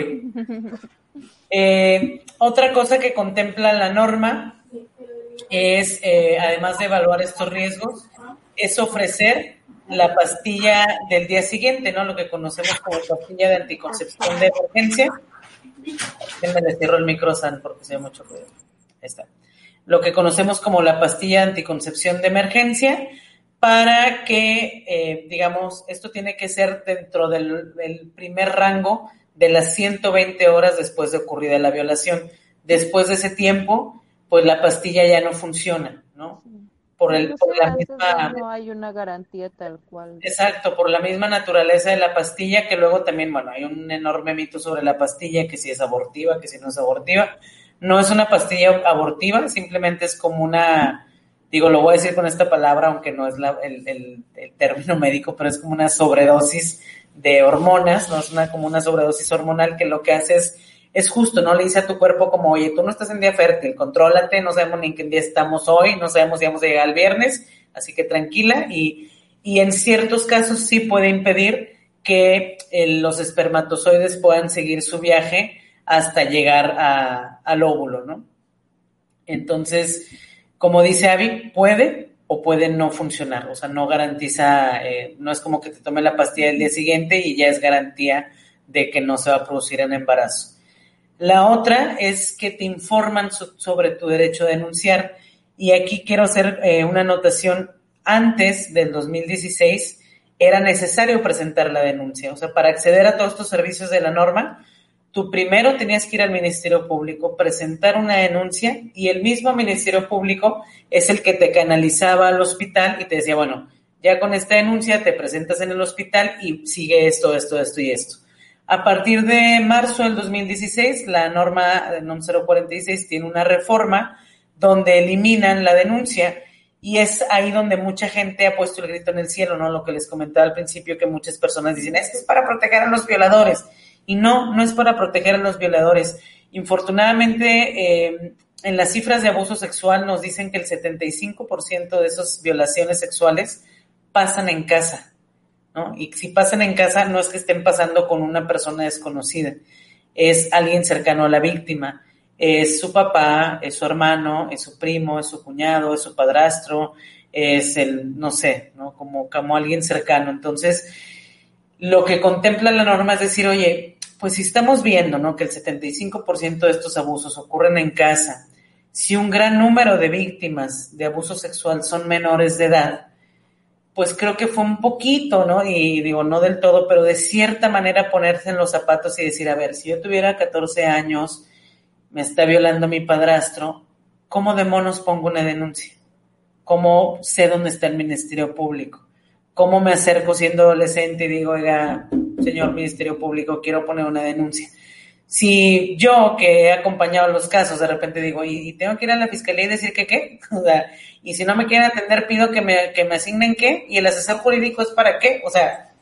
Eh, otra cosa que contempla la norma es, eh, además de evaluar estos riesgos, es ofrecer la pastilla del día siguiente, ¿no? Lo que conocemos como pastilla de anticoncepción de emergencia, le cierro el micro, San, porque se ve mucho ruido. está. Lo que conocemos como la pastilla anticoncepción de emergencia, para que, eh, digamos, esto tiene que ser dentro del, primer rango de las 120 horas después de ocurrida la violación. Después de ese tiempo, pues la pastilla ya no funciona, ¿no? Por, el, por la misma... No hay una garantía tal cual. Exacto, por la misma naturaleza de la pastilla, que luego también, bueno, hay un enorme mito sobre la pastilla, que si es abortiva, que si no es abortiva. No es una pastilla abortiva, simplemente es como una digo, lo voy a decir con esta palabra, aunque no es el, término médico, pero es como una sobredosis de hormonas, ¿no? Es una, como una sobredosis hormonal que lo que hace es, es justo, ¿no? Le dice a tu cuerpo como, oye, tú no estás en día fértil, contrólate, no sabemos ni en qué día estamos hoy, no sabemos si vamos a llegar el viernes, así que tranquila y, y en ciertos casos sí puede impedir que eh, los espermatozoides puedan seguir su viaje hasta llegar a, al óvulo, ¿no? Entonces, como dice Avi, puede o puede no funcionar, o sea, no garantiza, eh, no es como que te tome la pastilla el día siguiente y ya es garantía de que no se va a producir en embarazo. La otra es que te informan sobre tu derecho a denunciar y aquí quiero hacer eh, una anotación. Antes del 2016 era necesario presentar la denuncia, o sea, para acceder a todos estos servicios de la norma, tú primero tenías que ir al Ministerio Público, presentar una denuncia y el mismo Ministerio Público es el que te canalizaba al hospital y te decía, bueno, ya con esta denuncia te presentas en el hospital y sigue esto, esto, esto y esto. A partir de marzo del 2016, la norma NOM 046 tiene una reforma donde eliminan la denuncia y es ahí donde mucha gente ha puesto el grito en el cielo, ¿no? Lo que les comentaba al principio, que muchas personas dicen, es que es para proteger a los violadores. Y no, no es para proteger a los violadores. Infortunadamente, eh, en las cifras de abuso sexual nos dicen que el 75% de esas violaciones sexuales pasan en casa, ¿no? Y si pasan en casa, no es que estén pasando con una persona desconocida, es alguien cercano a la víctima. Es su papá, es su hermano, es su primo, es su cuñado, es su padrastro, es el, no sé, ¿no? Como, como alguien cercano. Entonces, lo que contempla la norma es decir, oye, pues si estamos viendo ¿no? que el 75% de estos abusos ocurren en casa, si un gran número de víctimas de abuso sexual son menores de edad, pues creo que fue un poquito, ¿no? Y digo, no del todo, pero de cierta manera ponerse en los zapatos y decir, a ver, si yo tuviera 14 años, me está violando mi padrastro, ¿cómo de monos pongo una denuncia? ¿Cómo sé dónde está el Ministerio Público? ¿Cómo me acerco siendo adolescente y digo, oiga, señor Ministerio Público, quiero poner una denuncia. Si yo que he acompañado los casos, de repente digo, y, tengo que ir a la fiscalía y decir que qué, <laughs> o sea, y si no me quieren atender, pido que me, que me asignen qué, y el asesor jurídico es para qué, o sea,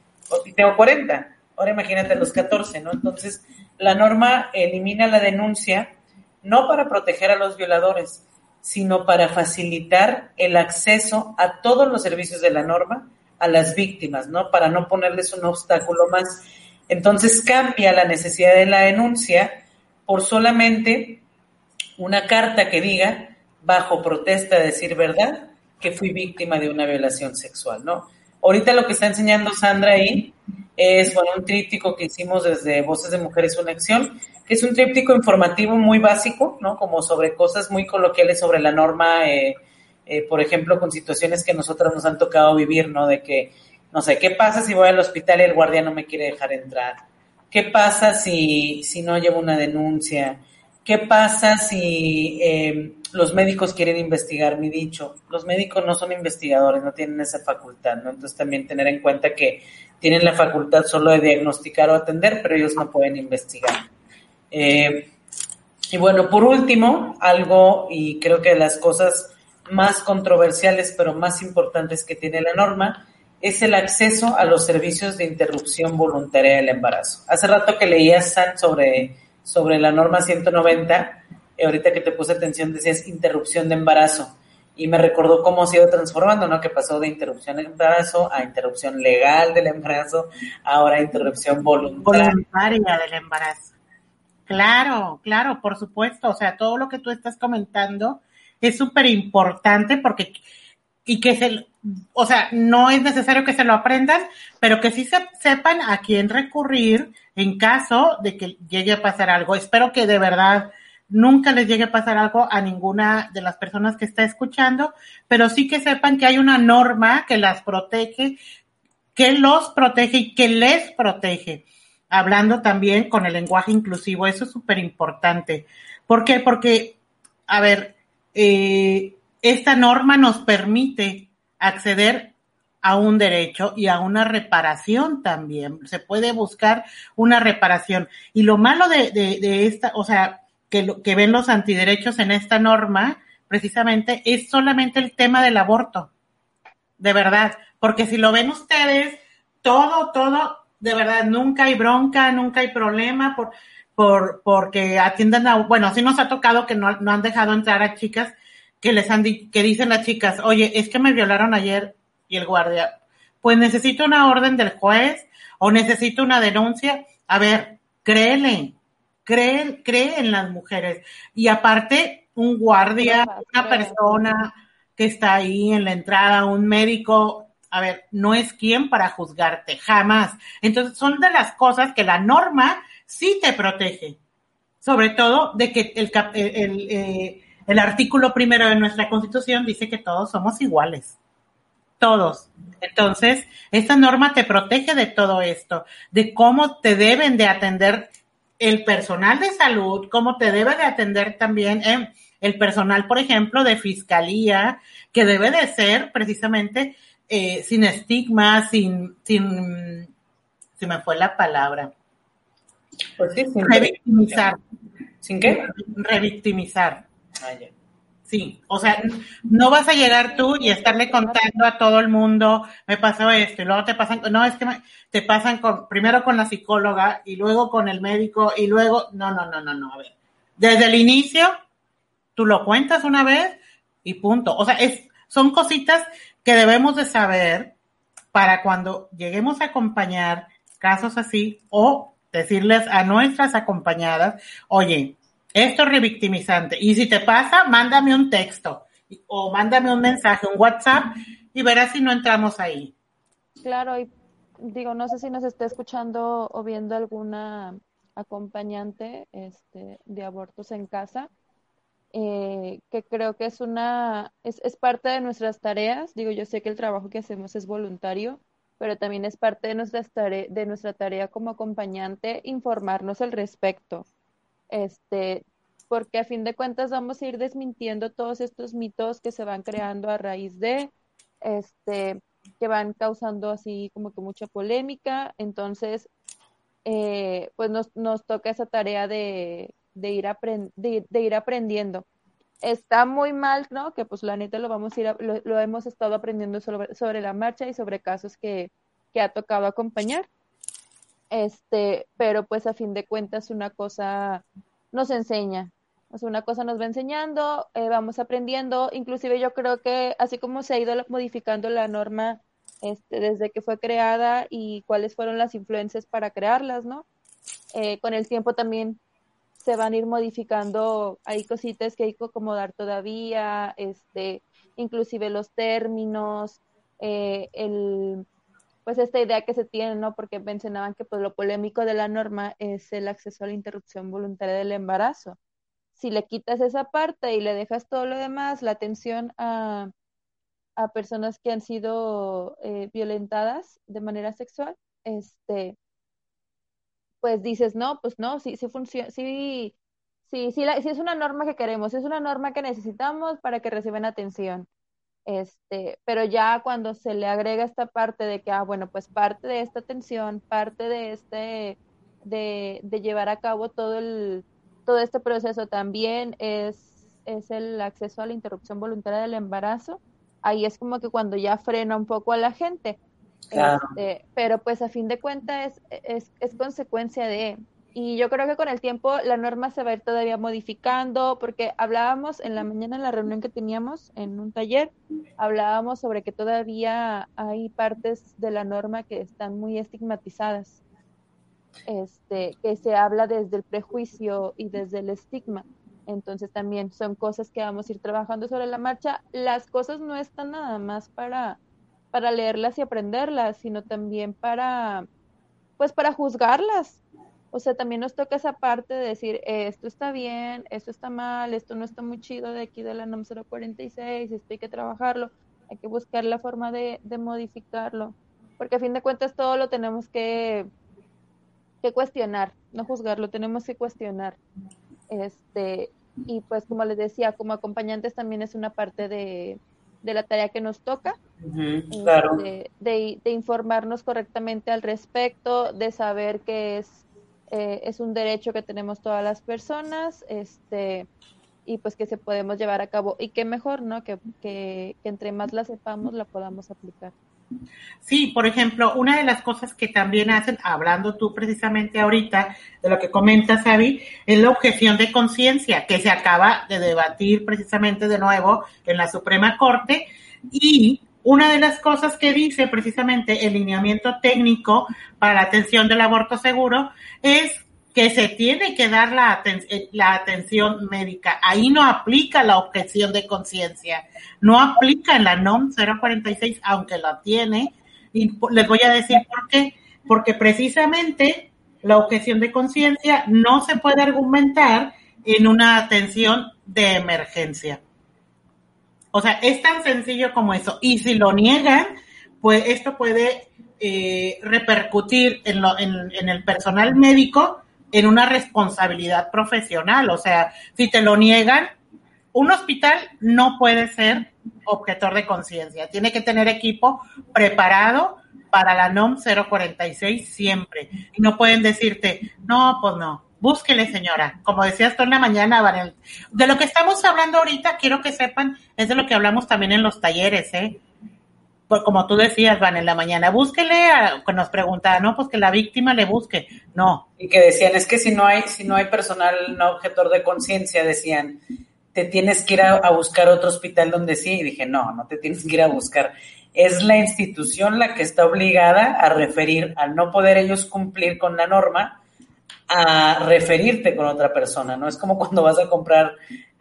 tengo 40, ahora imagínate los 14, ¿no? Entonces, la norma elimina la denuncia no para proteger a los violadores, sino para facilitar el acceso a todos los servicios de la norma a las víctimas, ¿no? Para no ponerles un obstáculo más. Entonces cambia la necesidad de la denuncia por solamente una carta que diga, bajo protesta de decir verdad, que fui víctima de una violación sexual, ¿no? Ahorita lo que está enseñando Sandra ahí es, bueno, un tríptico que hicimos desde Voces de Mujeres Una Acción, que es un tríptico informativo muy básico, ¿no? Como sobre cosas muy coloquiales sobre la norma eh, eh, por ejemplo, con situaciones que nosotras nos han tocado vivir, ¿no? De que, no sé, ¿qué pasa si voy al hospital y el guardia no me quiere dejar entrar? ¿Qué pasa si, si no llevo una denuncia? ¿Qué pasa si eh, los médicos quieren investigar mi dicho? Los médicos no son investigadores, no tienen esa facultad, ¿no? Entonces también tener en cuenta que tienen la facultad solo de diagnosticar o atender, pero ellos no pueden investigar. Eh, y bueno, por último, algo, y creo que las cosas más controversiales, pero más importantes que tiene la norma, es el acceso a los servicios de interrupción voluntaria del embarazo. Hace rato que leías, San, sobre, sobre la norma 190, y ahorita que te puse atención decías interrupción de embarazo, y me recordó cómo ha sido transformando, ¿no? Que pasó de interrupción de embarazo a interrupción legal del embarazo, ahora interrupción voluntaria. Voluntaria del embarazo. Claro, claro, por supuesto. O sea, todo lo que tú estás comentando es súper importante porque y que se, o sea, no es necesario que se lo aprendan, pero que sí se, sepan a quién recurrir en caso de que llegue a pasar algo. Espero que de verdad nunca les llegue a pasar algo a ninguna de las personas que está escuchando, pero sí que sepan que hay una norma que las protege, que los protege y que les protege. Hablando también con el lenguaje inclusivo, eso es súper importante. ¿Por qué? Porque, a ver, eh, esta norma nos permite acceder a un derecho y a una reparación también. Se puede buscar una reparación. Y lo malo de, de, esta, o sea, que, que ven los antiderechos en esta norma, precisamente, es solamente el tema del aborto. De verdad. Porque si lo ven ustedes, todo, todo, de verdad, nunca hay bronca, nunca hay problema por, por, porque atiendan a, bueno, así nos ha tocado que no, no han dejado entrar a chicas que les han que dicen las chicas, oye, es que me violaron ayer y el guardia, pues necesito una orden del juez o necesito una denuncia. A ver, créele, cree, cree en las mujeres. Y aparte, un guardia, una persona que está ahí en la entrada, un médico, a ver, no es quien para juzgarte, jamás. Entonces, son de las cosas que la norma sí te protege. Sobre todo de que eh, el artículo primero de nuestra constitución dice que todos somos iguales. Todos. Entonces, esta norma te protege de todo esto, de cómo te deben de atender el personal de salud, cómo te debe de atender también eh, el personal, por ejemplo, de fiscalía, que debe de ser precisamente eh, sin estigma, sin, sin, se me fue la palabra. Pues sí, sin revictimizar. ¿Sin qué? Revictimizar. Ah, sí, o sea, no vas a llegar tú y estarle contando a todo el mundo, me pasó esto, y luego te pasan, no, es que te pasan con, primero con la psicóloga, y luego con el médico, y luego, no, no, no, no, no, a ver. Desde el inicio, tú lo cuentas una vez y punto. O sea, es, son cositas que debemos de saber para cuando lleguemos a acompañar casos así o decirles a nuestras acompañadas, oye, esto es revictimizante. Y si te pasa, mándame un texto o mándame un mensaje, un WhatsApp y verás si no entramos ahí. Claro, y digo, no sé si nos está escuchando o viendo alguna acompañante este, de abortos en casa, eh, que creo que es una, es, es parte de nuestras tareas. Digo, yo sé que el trabajo que hacemos es voluntario, pero también es parte de nuestra tarea, de nuestra tarea como acompañante informarnos al respecto este, porque a fin de cuentas vamos a ir desmintiendo todos estos mitos que se van creando a raíz de, este, que van causando así como que mucha polémica. Entonces, eh, pues nos, nos, toca esa tarea de, de ir, de, ir aprendiendo. Está muy mal, ¿no? Que pues la neta lo vamos a ir, lo, hemos estado aprendiendo sobre, sobre la marcha y sobre casos que, que ha tocado acompañar. Este, pero pues a fin de cuentas una cosa nos enseña, o sea, una cosa nos va enseñando, eh, vamos aprendiendo, inclusive yo creo que así como se ha ido modificando la norma este, desde que fue creada y cuáles fueron las influencias para crearlas, ¿no? Eh, con el tiempo también se van a ir modificando, hay cositas que hay que acomodar todavía, este, inclusive los términos, eh, el pues esta idea que se tiene, ¿no? Porque mencionaban que pues lo polémico de la norma es el acceso a la interrupción voluntaria del embarazo. Si le quitas esa parte y le dejas todo lo demás, la atención a, a personas que han sido eh, violentadas de manera sexual, este, pues dices, no, pues no, sí, sí funciona, sí, sí, sí, sí es una norma que queremos, es una norma que necesitamos para que reciban atención este, pero ya cuando se le agrega esta parte de que, ah, bueno, pues parte de esta atención, parte de este, de, de llevar a cabo todo el, todo este proceso también es, es el acceso a la interrupción voluntaria del embarazo. Ahí es como que cuando ya frena un poco a la gente. Este, pero pues a fin de cuentas es, es, es consecuencia de, y yo creo que con el tiempo la norma se va a ir todavía modificando, porque hablábamos en la mañana en la reunión que teníamos en un taller, hablábamos sobre que todavía hay partes de la norma que están muy estigmatizadas, este, que se habla desde el prejuicio y desde el estigma. Entonces también son cosas que vamos a ir trabajando sobre la marcha. Las cosas no están nada más para, para leerlas y aprenderlas, sino también para, pues para juzgarlas. O sea, también nos toca esa parte de decir, esto está bien, esto está mal, esto no está muy chido de aquí de la NOM 046, esto hay que trabajarlo, hay que buscar la forma de, de modificarlo. Porque a fin de cuentas todo lo tenemos que, que cuestionar, no juzgarlo, tenemos que cuestionar. Este, y pues como les decía, como acompañantes también es una parte de, la tarea que nos toca, este, de, informarnos correctamente al respecto, de saber que es, eh, es un derecho que tenemos todas las personas, este, y pues que se podemos llevar a cabo. Y qué mejor, ¿no? Que, que, que entre más la sepamos, la podamos aplicar. Sí, por ejemplo, una de las cosas que también hacen, hablando tú precisamente ahorita de lo que comentas, Xavi, es la objeción de conciencia, que se acaba de debatir precisamente de nuevo en la Suprema Corte. Y una de las cosas que dice precisamente el lineamiento técnico para la atención del aborto seguro es que se tiene que dar la, eh, la atención médica. Ahí no aplica la objeción de conciencia, no aplica la NOM 046, aunque la tiene. Y les voy a decir por qué. Porque precisamente la objeción de conciencia no se puede argumentar en una atención de emergencia. O sea, es tan sencillo como eso. Y si lo niegan, pues esto puede eh, repercutir en, lo, en el personal médico en una responsabilidad profesional. O sea, si te lo niegan, un hospital no puede ser objetor de conciencia. Tiene que tener equipo preparado para la NOM 046 siempre. Y no pueden decirte, no, pues no, búsquele señora. Como decías tú en la mañana, de lo que estamos hablando ahorita, quiero que sepan, es de lo que hablamos también en los talleres, ¿eh? Pues como tú decías, Van, en la mañana, búsquele, a, que nos preguntaba, no, pues que la víctima le busque, no. Y que decían, es que si no hay, si no hay personal no objetor de conciencia, decían, te tienes que ir a, buscar otro hospital donde sí, y dije, no, no te tienes que ir a buscar. Es la institución la que está obligada a referir, al no poder ellos cumplir con la norma, a referirte con otra persona, ¿no? Es como cuando vas a comprar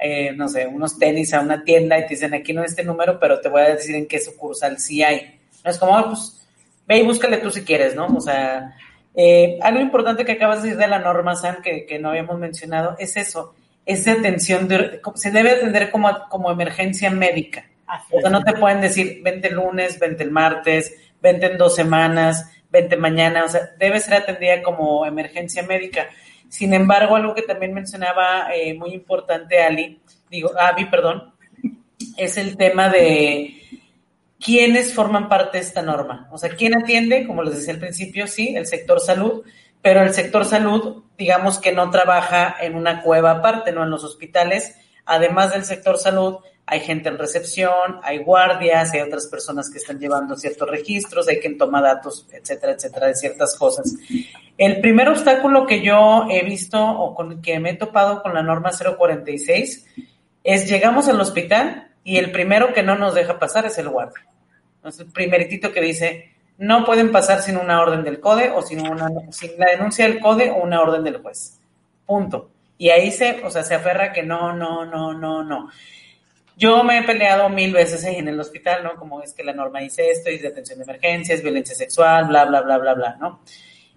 eh, no sé, unos tenis a una tienda y te dicen aquí no es este número, pero te voy a decir en qué sucursal sí hay. No es como, pues, ve y búscale tú si quieres, ¿no? O sea, eh, algo importante que acabas de decir de la norma, Sam, que, que no habíamos mencionado, es eso, es de atención, se debe atender como, como emergencia médica. O sea, no te pueden decir, vente el lunes, vente el martes, vente en dos semanas, vente mañana, o sea, debe ser atendida como emergencia médica. Sin embargo, algo que también mencionaba eh, muy importante Ali, digo, Avi, perdón, es el tema de quiénes forman parte de esta norma. O sea, quién atiende, como les decía al principio, sí, el sector salud, pero el sector salud, digamos que no trabaja en una cueva aparte, no en los hospitales. Además del sector salud, hay gente en recepción, hay guardias, hay otras personas que están llevando ciertos registros, hay quien toma datos, etcétera, etcétera, de ciertas cosas. El primer obstáculo que yo he visto o con que me he topado con la norma 046 es llegamos al hospital y el primero que no nos deja pasar es el guardia. Es el primeritito que dice, no pueden pasar sin una orden del CODE o sin, una, sin la denuncia del CODE o una orden del juez. Punto. Y ahí se, o sea, se aferra que no, no, no, no, no. Yo me he peleado mil veces en el hospital, ¿no? Como es que la norma dice esto, dice atención de emergencias, violencia sexual, bla, bla, bla, bla, bla, ¿no?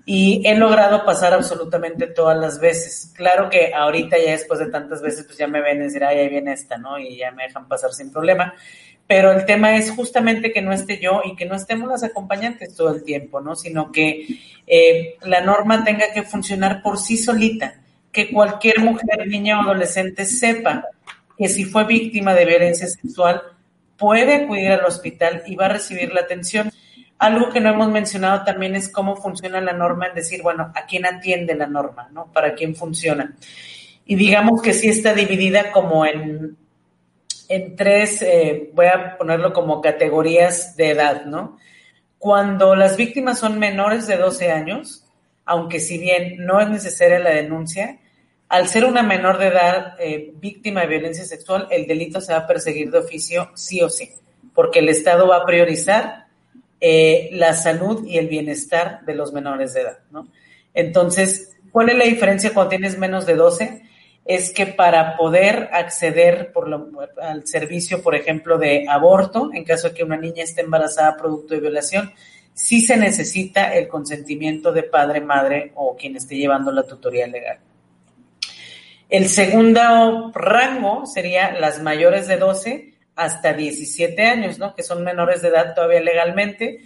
Y he logrado pasar absolutamente todas las veces. Claro que ahorita ya después de tantas veces, pues ya me ven y decir, ay, ahí viene esta, ¿no? Y ya me dejan pasar sin problema. Pero el tema es justamente que no esté yo y que no estemos las acompañantes todo el tiempo, ¿no? Sino que eh, la norma tenga que funcionar por sí solita. Que cualquier mujer, niña o adolescente sepa que si fue víctima de violencia sexual puede acudir al hospital y va a recibir la atención. Algo que no hemos mencionado también es cómo funciona la norma, en decir, bueno, a quién atiende la norma, ¿no? Para quién funciona. Y digamos que sí está dividida como en, en tres, eh, voy a ponerlo como categorías de edad, ¿no? Cuando las víctimas son menores de 12 años, aunque si bien no es necesaria la denuncia, al ser una menor de edad eh, víctima de violencia sexual, el delito se va a perseguir de oficio sí o sí, porque el Estado va a priorizar eh, la salud y el bienestar de los menores de edad, ¿no? Entonces, ¿cuál es la diferencia cuando tienes menos de 12? es que para poder acceder al servicio, por ejemplo, de aborto, en caso de que una niña esté embarazada producto de violación, sí se necesita el consentimiento de padre, madre o quien esté llevando la tutoría legal. El segundo rango sería las mayores de 12 hasta 17 años, ¿no? Que son menores de edad todavía legalmente,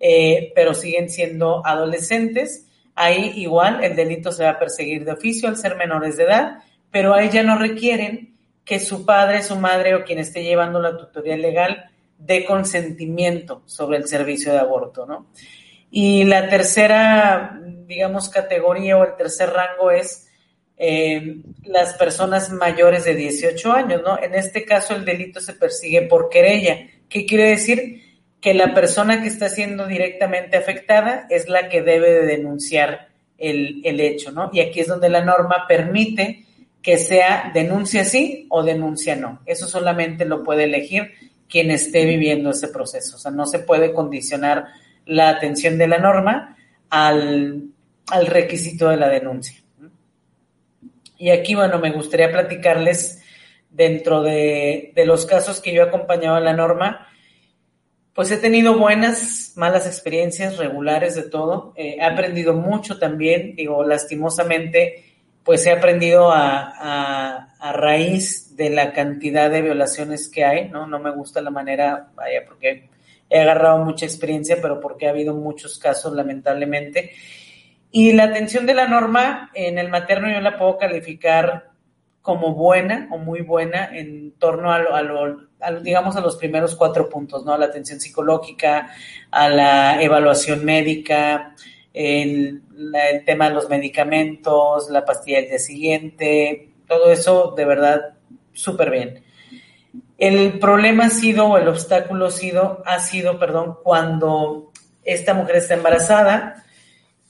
eh, pero siguen siendo adolescentes. Ahí igual el delito se va a perseguir de oficio al ser menores de edad, pero ahí ya no requieren que su padre, su madre o quien esté llevando la tutoría legal dé consentimiento sobre el servicio de aborto, ¿no? Y la tercera, digamos, categoría o el tercer rango es eh, las personas mayores de 18 años, ¿no? En este caso el delito se persigue por querella. ¿Qué quiere decir? Que la persona que está siendo directamente afectada es la que debe de denunciar el, el hecho, ¿no? Y aquí es donde la norma permite que sea denuncia sí o denuncia no. Eso solamente lo puede elegir quien esté viviendo ese proceso. O sea, no se puede condicionar la atención de la norma al, al requisito de la denuncia. Y aquí, bueno, me gustaría platicarles dentro de, los casos que yo he acompañado a la norma, pues he tenido buenas, malas experiencias, regulares de todo. Eh, he aprendido mucho también, digo, lastimosamente, pues he aprendido a, a, raíz de la cantidad de violaciones que hay, ¿no? No me gusta la manera, vaya, porque he agarrado mucha experiencia, pero porque ha habido muchos casos, lamentablemente. Y la atención de la norma en el materno yo la puedo calificar como buena o muy buena en torno a, lo, digamos, a los primeros cuatro puntos, ¿no? A la atención psicológica, a la evaluación médica, el, el tema de los medicamentos, la pastilla del día siguiente, todo eso de verdad súper bien. El problema ha sido, o el obstáculo ha sido, ha sido, perdón, cuando esta mujer está embarazada,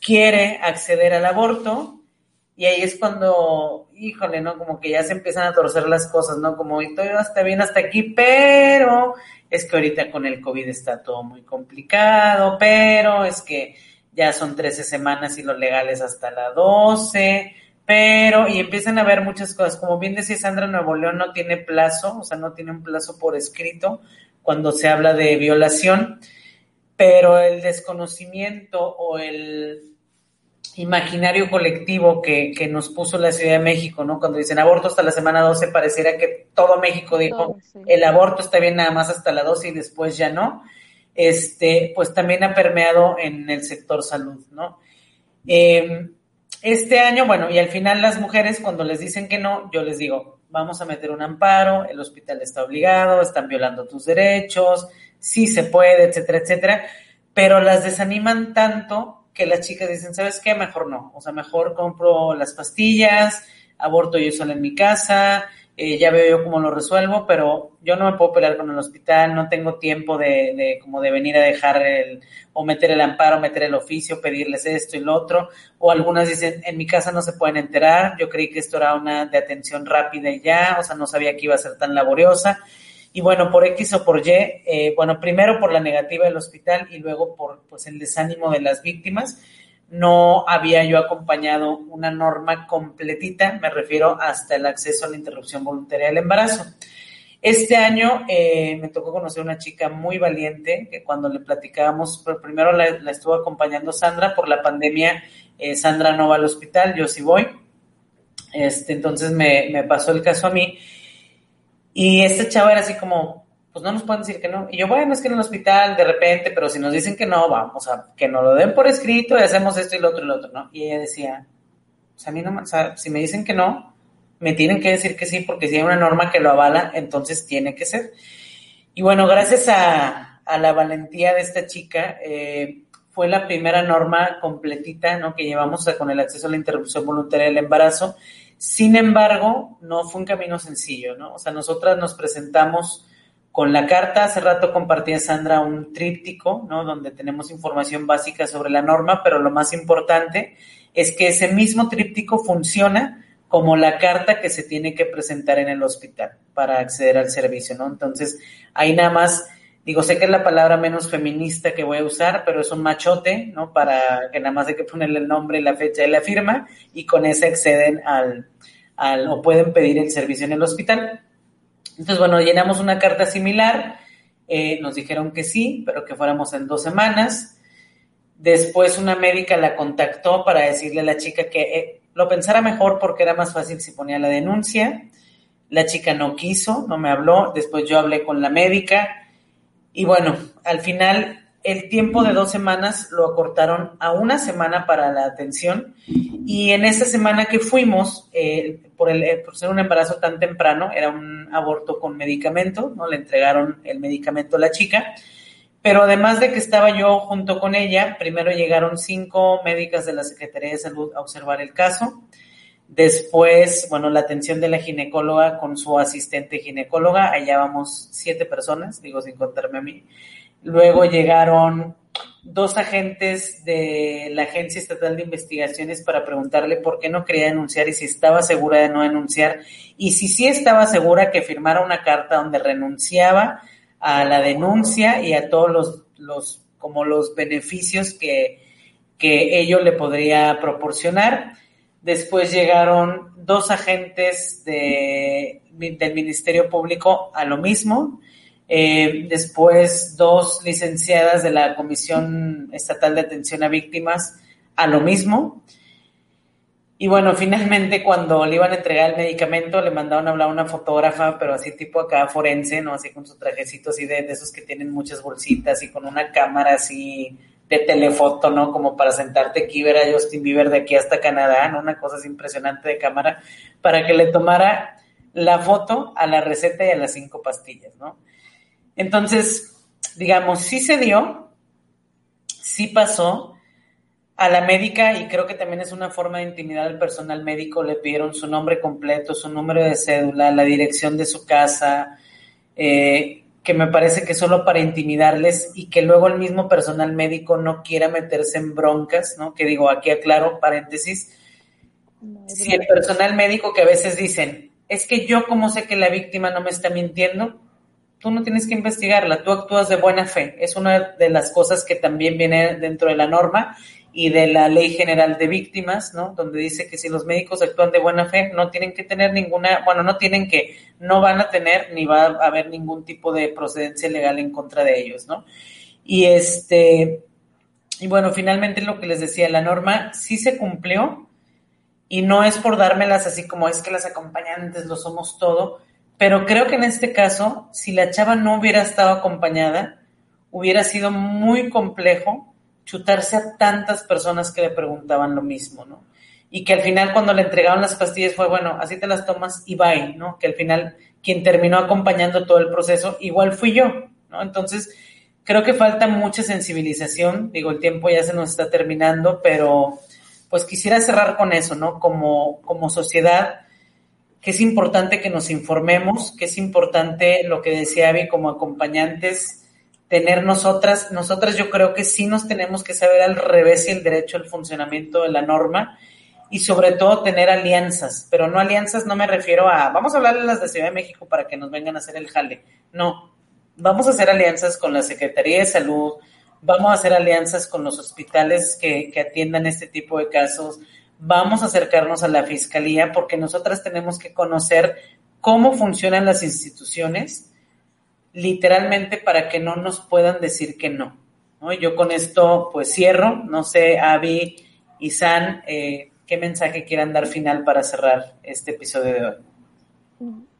quiere acceder al aborto y ahí es cuando, híjole, ¿no? Como que ya se empiezan a torcer las cosas, ¿no? Como todo está bien hasta aquí, pero es que ahorita con el COVID está todo muy complicado, pero es que ya son 13 semanas y lo legal es hasta la 12, pero, y empiezan a ver muchas cosas. Como bien decía Sandra, Nuevo León no tiene plazo, o sea, no tiene un plazo por escrito cuando se habla de violación, pero el desconocimiento o el imaginario colectivo que, que, nos puso la Ciudad de México, ¿no? Cuando dicen aborto hasta la semana 12, pareciera que todo México dijo, el aborto está bien nada más hasta la 12 y después ya no. Este, pues también ha permeado en el sector salud, ¿no? Em, este año, bueno, y al final las mujeres cuando les dicen que no, yo les digo, vamos a meter un amparo, el hospital está obligado, están violando tus derechos, sí se puede, etcétera, etcétera, pero las desaniman tanto que las chicas dicen, ¿sabes qué? Mejor no. O sea, mejor compro las pastillas, aborto yo sola en mi casa, eh, ya veo yo cómo lo resuelvo, pero yo no me puedo pelear con el hospital, no tengo tiempo de, de como de venir a dejar el, o meter el amparo, meter el oficio, pedirles esto y lo otro, o algunas dicen, en mi casa no se pueden enterar, yo creí que esto era una de atención rápida y ya, o sea, no sabía que iba a ser tan laboriosa, y bueno, por X o por Y, eh, bueno, primero por la negativa del hospital y luego por pues, el desánimo de las víctimas, no había yo acompañado una norma completita, me refiero hasta el acceso a la interrupción voluntaria del embarazo. Este año eh, me tocó conocer una chica muy valiente, que cuando le platicábamos, pero primero la, estuvo acompañando Sandra, por la pandemia eh, Sandra no va al hospital, yo sí voy. Este, entonces me, me pasó el caso a mí y esta chava era así como, pues no nos pueden decir que no. Y yo, bueno, es que en el hospital de repente, pero si nos dicen que no, vamos a que nos lo den por escrito y hacemos esto y lo otro y lo otro, ¿no? Y ella decía, pues a mí no, o sea, si me dicen que no, me tienen que decir que sí, porque si hay una norma que lo avala, entonces tiene que ser. Y bueno, gracias a, a la valentía de esta chica, eh, fue la primera norma completita, ¿no? Que llevamos con el acceso a la interrupción voluntaria del embarazo sin embargo, no fue un camino sencillo, ¿no? O sea, nosotras nos presentamos con la carta, hace rato compartía Sandra un tríptico, ¿no? Donde tenemos información básica sobre la norma, pero lo más importante es que ese mismo tríptico funciona como la carta que se tiene que presentar en el hospital para acceder al servicio, ¿no? Entonces, ahí nada más Digo, sé que es la palabra menos feminista que voy a usar, pero es un machote, ¿no? Para que nada más hay que ponerle el nombre, la fecha y la firma, y con ese acceden al, al, o pueden pedir el servicio en el hospital. Entonces, bueno, llenamos una carta similar, eh, nos dijeron que sí, pero que fuéramos en dos semanas. Después una médica la contactó para decirle a la chica que eh, lo pensara mejor porque era más fácil si ponía la denuncia. La chica no quiso, no me habló. Después yo hablé con la médica y bueno, al final el tiempo de dos semanas lo acortaron a una semana para la atención. Y en esa semana que fuimos, eh, por, el, eh, por ser un embarazo tan temprano, era un aborto con medicamento, ¿no? Le entregaron el medicamento a la chica, pero además de que estaba yo junto con ella, primero llegaron cinco médicas de la Secretaría de Salud a observar el caso, Después, bueno, la atención de la ginecóloga con su asistente ginecóloga, allá vamos siete personas, digo sin contarme a mí. Luego llegaron dos agentes de la Agencia Estatal de Investigaciones para preguntarle por qué no quería denunciar y si estaba segura de no denunciar y si sí estaba segura que firmara una carta donde renunciaba a la denuncia y a todos los, como los beneficios que, que ello le podría proporcionar. Después llegaron dos agentes de, del Ministerio Público a lo mismo. Eh, después dos licenciadas de la Comisión Estatal de Atención a Víctimas a lo mismo. Y bueno, finalmente cuando le iban a entregar el medicamento, le mandaron a hablar a una fotógrafa, pero así tipo acá forense, ¿no? Así con su trajecito así de, de esos que tienen muchas bolsitas y con una cámara así de telefoto, ¿no? Como para sentarte aquí, ver a Justin Bieber de aquí hasta Canadá, ¿no? Una cosa así impresionante de cámara, para que le tomara la foto a la receta y a las cinco pastillas, ¿no? Entonces, digamos, sí se dio, sí pasó. A la médica, y creo que también es una forma de intimidar al personal médico, le pidieron su nombre completo, su número de cédula, la dirección de su casa, eh, que me parece que solo para intimidarles y que luego el mismo personal médico no quiera meterse en broncas, ¿no? Que digo, aquí aclaro, paréntesis, si el personal médico que a veces dicen, es que yo como sé que la víctima no me está mintiendo, tú no tienes que investigarla, tú actúas de buena fe. Es una de las cosas que también viene dentro de la norma y de la Ley General de Víctimas, ¿no? Donde dice que si los médicos actúan de buena fe, no tienen que tener ninguna, bueno, no tienen que, no van a tener ni va a haber ningún tipo de procedencia legal en contra de ellos, ¿no? Y este, y bueno, finalmente lo que les decía, la norma sí se cumplió y no es por dármelas así como es que las acompañantes lo somos todo, pero creo que en este caso, si la chava no hubiera estado acompañada, hubiera sido muy complejo chutarse a tantas personas que le preguntaban lo mismo, ¿no? Y que al final cuando le entregaron las pastillas fue, bueno, así te las tomas y bye, ¿no? Que al final quien terminó acompañando todo el proceso igual fui yo, ¿no? Entonces, creo que falta mucha sensibilización, digo, el tiempo ya se nos está terminando, pero pues quisiera cerrar con eso, ¿no? Como, como sociedad, que es importante que nos informemos, que es importante lo que decía Abby como acompañantes, tener nosotras, nosotras yo creo que sí nos tenemos que saber al revés y el derecho al funcionamiento de la norma y sobre todo tener alianzas, pero no alianzas, no me refiero a, vamos a hablarle a las de Ciudad de México para que nos vengan a hacer el jale, no, vamos a hacer alianzas con la Secretaría de Salud, vamos a hacer alianzas con los hospitales que, que atiendan este tipo de casos, vamos a acercarnos a la Fiscalía porque nosotras tenemos que conocer cómo funcionan las instituciones, literalmente para que no nos puedan decir que no. ¿no? Yo con esto pues cierro, no sé, Avi y San, eh, ¿qué mensaje quieran dar final para cerrar este episodio de hoy?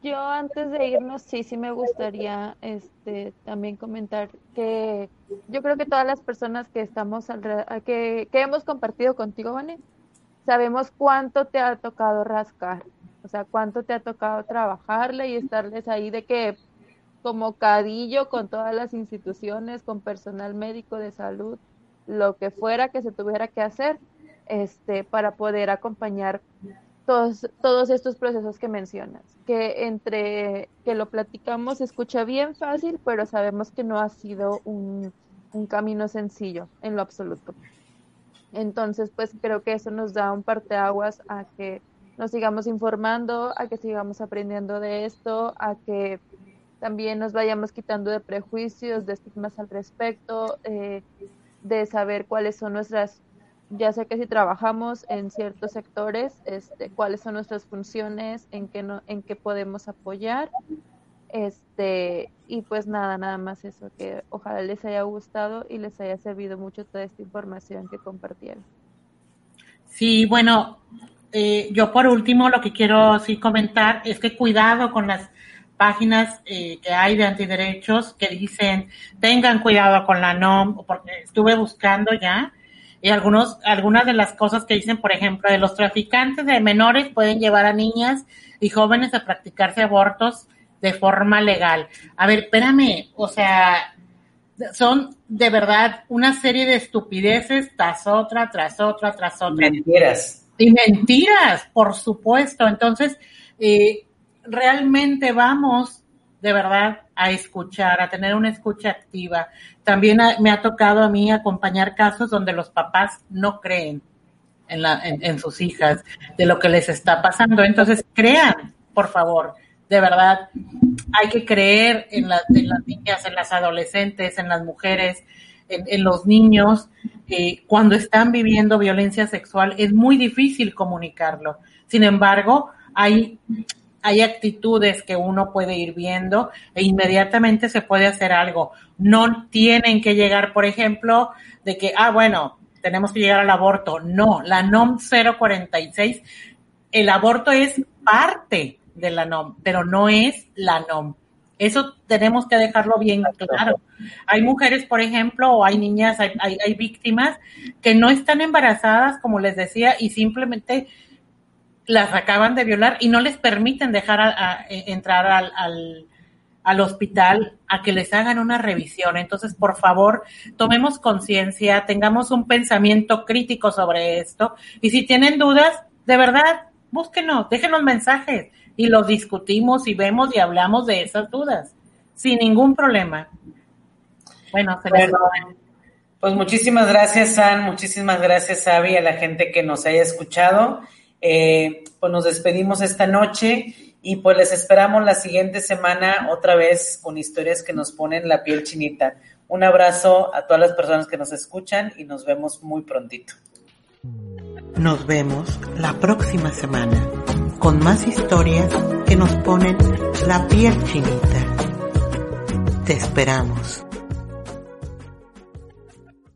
Yo antes de irnos, sí, sí me gustaría este, también comentar que yo creo que todas las personas que estamos, que, que hemos compartido contigo, Vane, sabemos cuánto te ha tocado rascar, o sea, cuánto te ha tocado trabajarle y estarles ahí de que como cadillo con todas las instituciones, con personal médico de salud, lo que fuera que se tuviera que hacer, este, para poder acompañar todos, todos estos procesos que mencionas. Que entre que lo platicamos se escucha bien fácil, pero sabemos que no ha sido un, un camino sencillo en lo absoluto. Entonces, pues creo que eso nos da un parteaguas a que nos sigamos informando, a que sigamos aprendiendo de esto, a que también nos vayamos quitando de prejuicios, de estigmas al respecto, eh, de saber cuáles son nuestras ya sé que si trabajamos en ciertos sectores, este, cuáles son nuestras funciones, en qué, no, en qué podemos apoyar. Este, y pues nada, nada más eso, que ojalá les haya gustado y les haya servido mucho toda esta información que compartieron. Sí, bueno, eh, yo por último lo que quiero sí comentar es que cuidado con las páginas eh, que hay de antiderechos que dicen tengan cuidado con la NOM, porque estuve buscando ya y algunos, algunas de las cosas que dicen, por ejemplo, de los traficantes de menores pueden llevar a niñas y jóvenes a practicarse abortos de forma legal. A ver, espérame, o sea, son de verdad una serie de estupideces tras otra, tras otra, tras otra. Mentiras. Y mentiras, por supuesto. Entonces, eh, realmente vamos de verdad a escuchar, a tener una escucha activa. También me ha tocado a mí acompañar casos donde los papás no creen en, la, en, sus hijas de lo que les está pasando. Entonces, crean, por favor, de verdad, hay que creer en, las niñas, en las adolescentes, en las mujeres, en, los niños. Eh, cuando están viviendo violencia sexual es muy difícil comunicarlo. Sin embargo, hay hay actitudes que uno puede ir viendo e inmediatamente se puede hacer algo. No tienen que llegar, por ejemplo, de que, ah, bueno, tenemos que llegar al aborto. No, la NOM 046, el aborto es parte de la NOM, pero no es la NOM. Eso tenemos que dejarlo bien claro. Hay mujeres, por ejemplo, o hay niñas, hay, hay, hay víctimas que no están embarazadas, como les decía, y simplemente las acaban de violar y no les permiten dejar a, e, entrar al, al, hospital a que les hagan una revisión. Entonces, por favor, tomemos conciencia, tengamos un pensamiento crítico sobre esto y si tienen dudas, de verdad, búsquenos, déjenos mensajes y los discutimos y vemos y hablamos de esas dudas sin ningún problema. Bueno, pues muchísimas gracias, San, muchísimas gracias, Avi, a la gente que nos haya escuchado. Eh, pues nos despedimos esta noche y pues les esperamos la siguiente semana otra vez con historias que nos ponen la piel chinita. Un abrazo a todas las personas que nos escuchan y nos vemos muy prontito. Nos vemos la próxima semana con más historias que nos ponen la piel chinita. Te esperamos.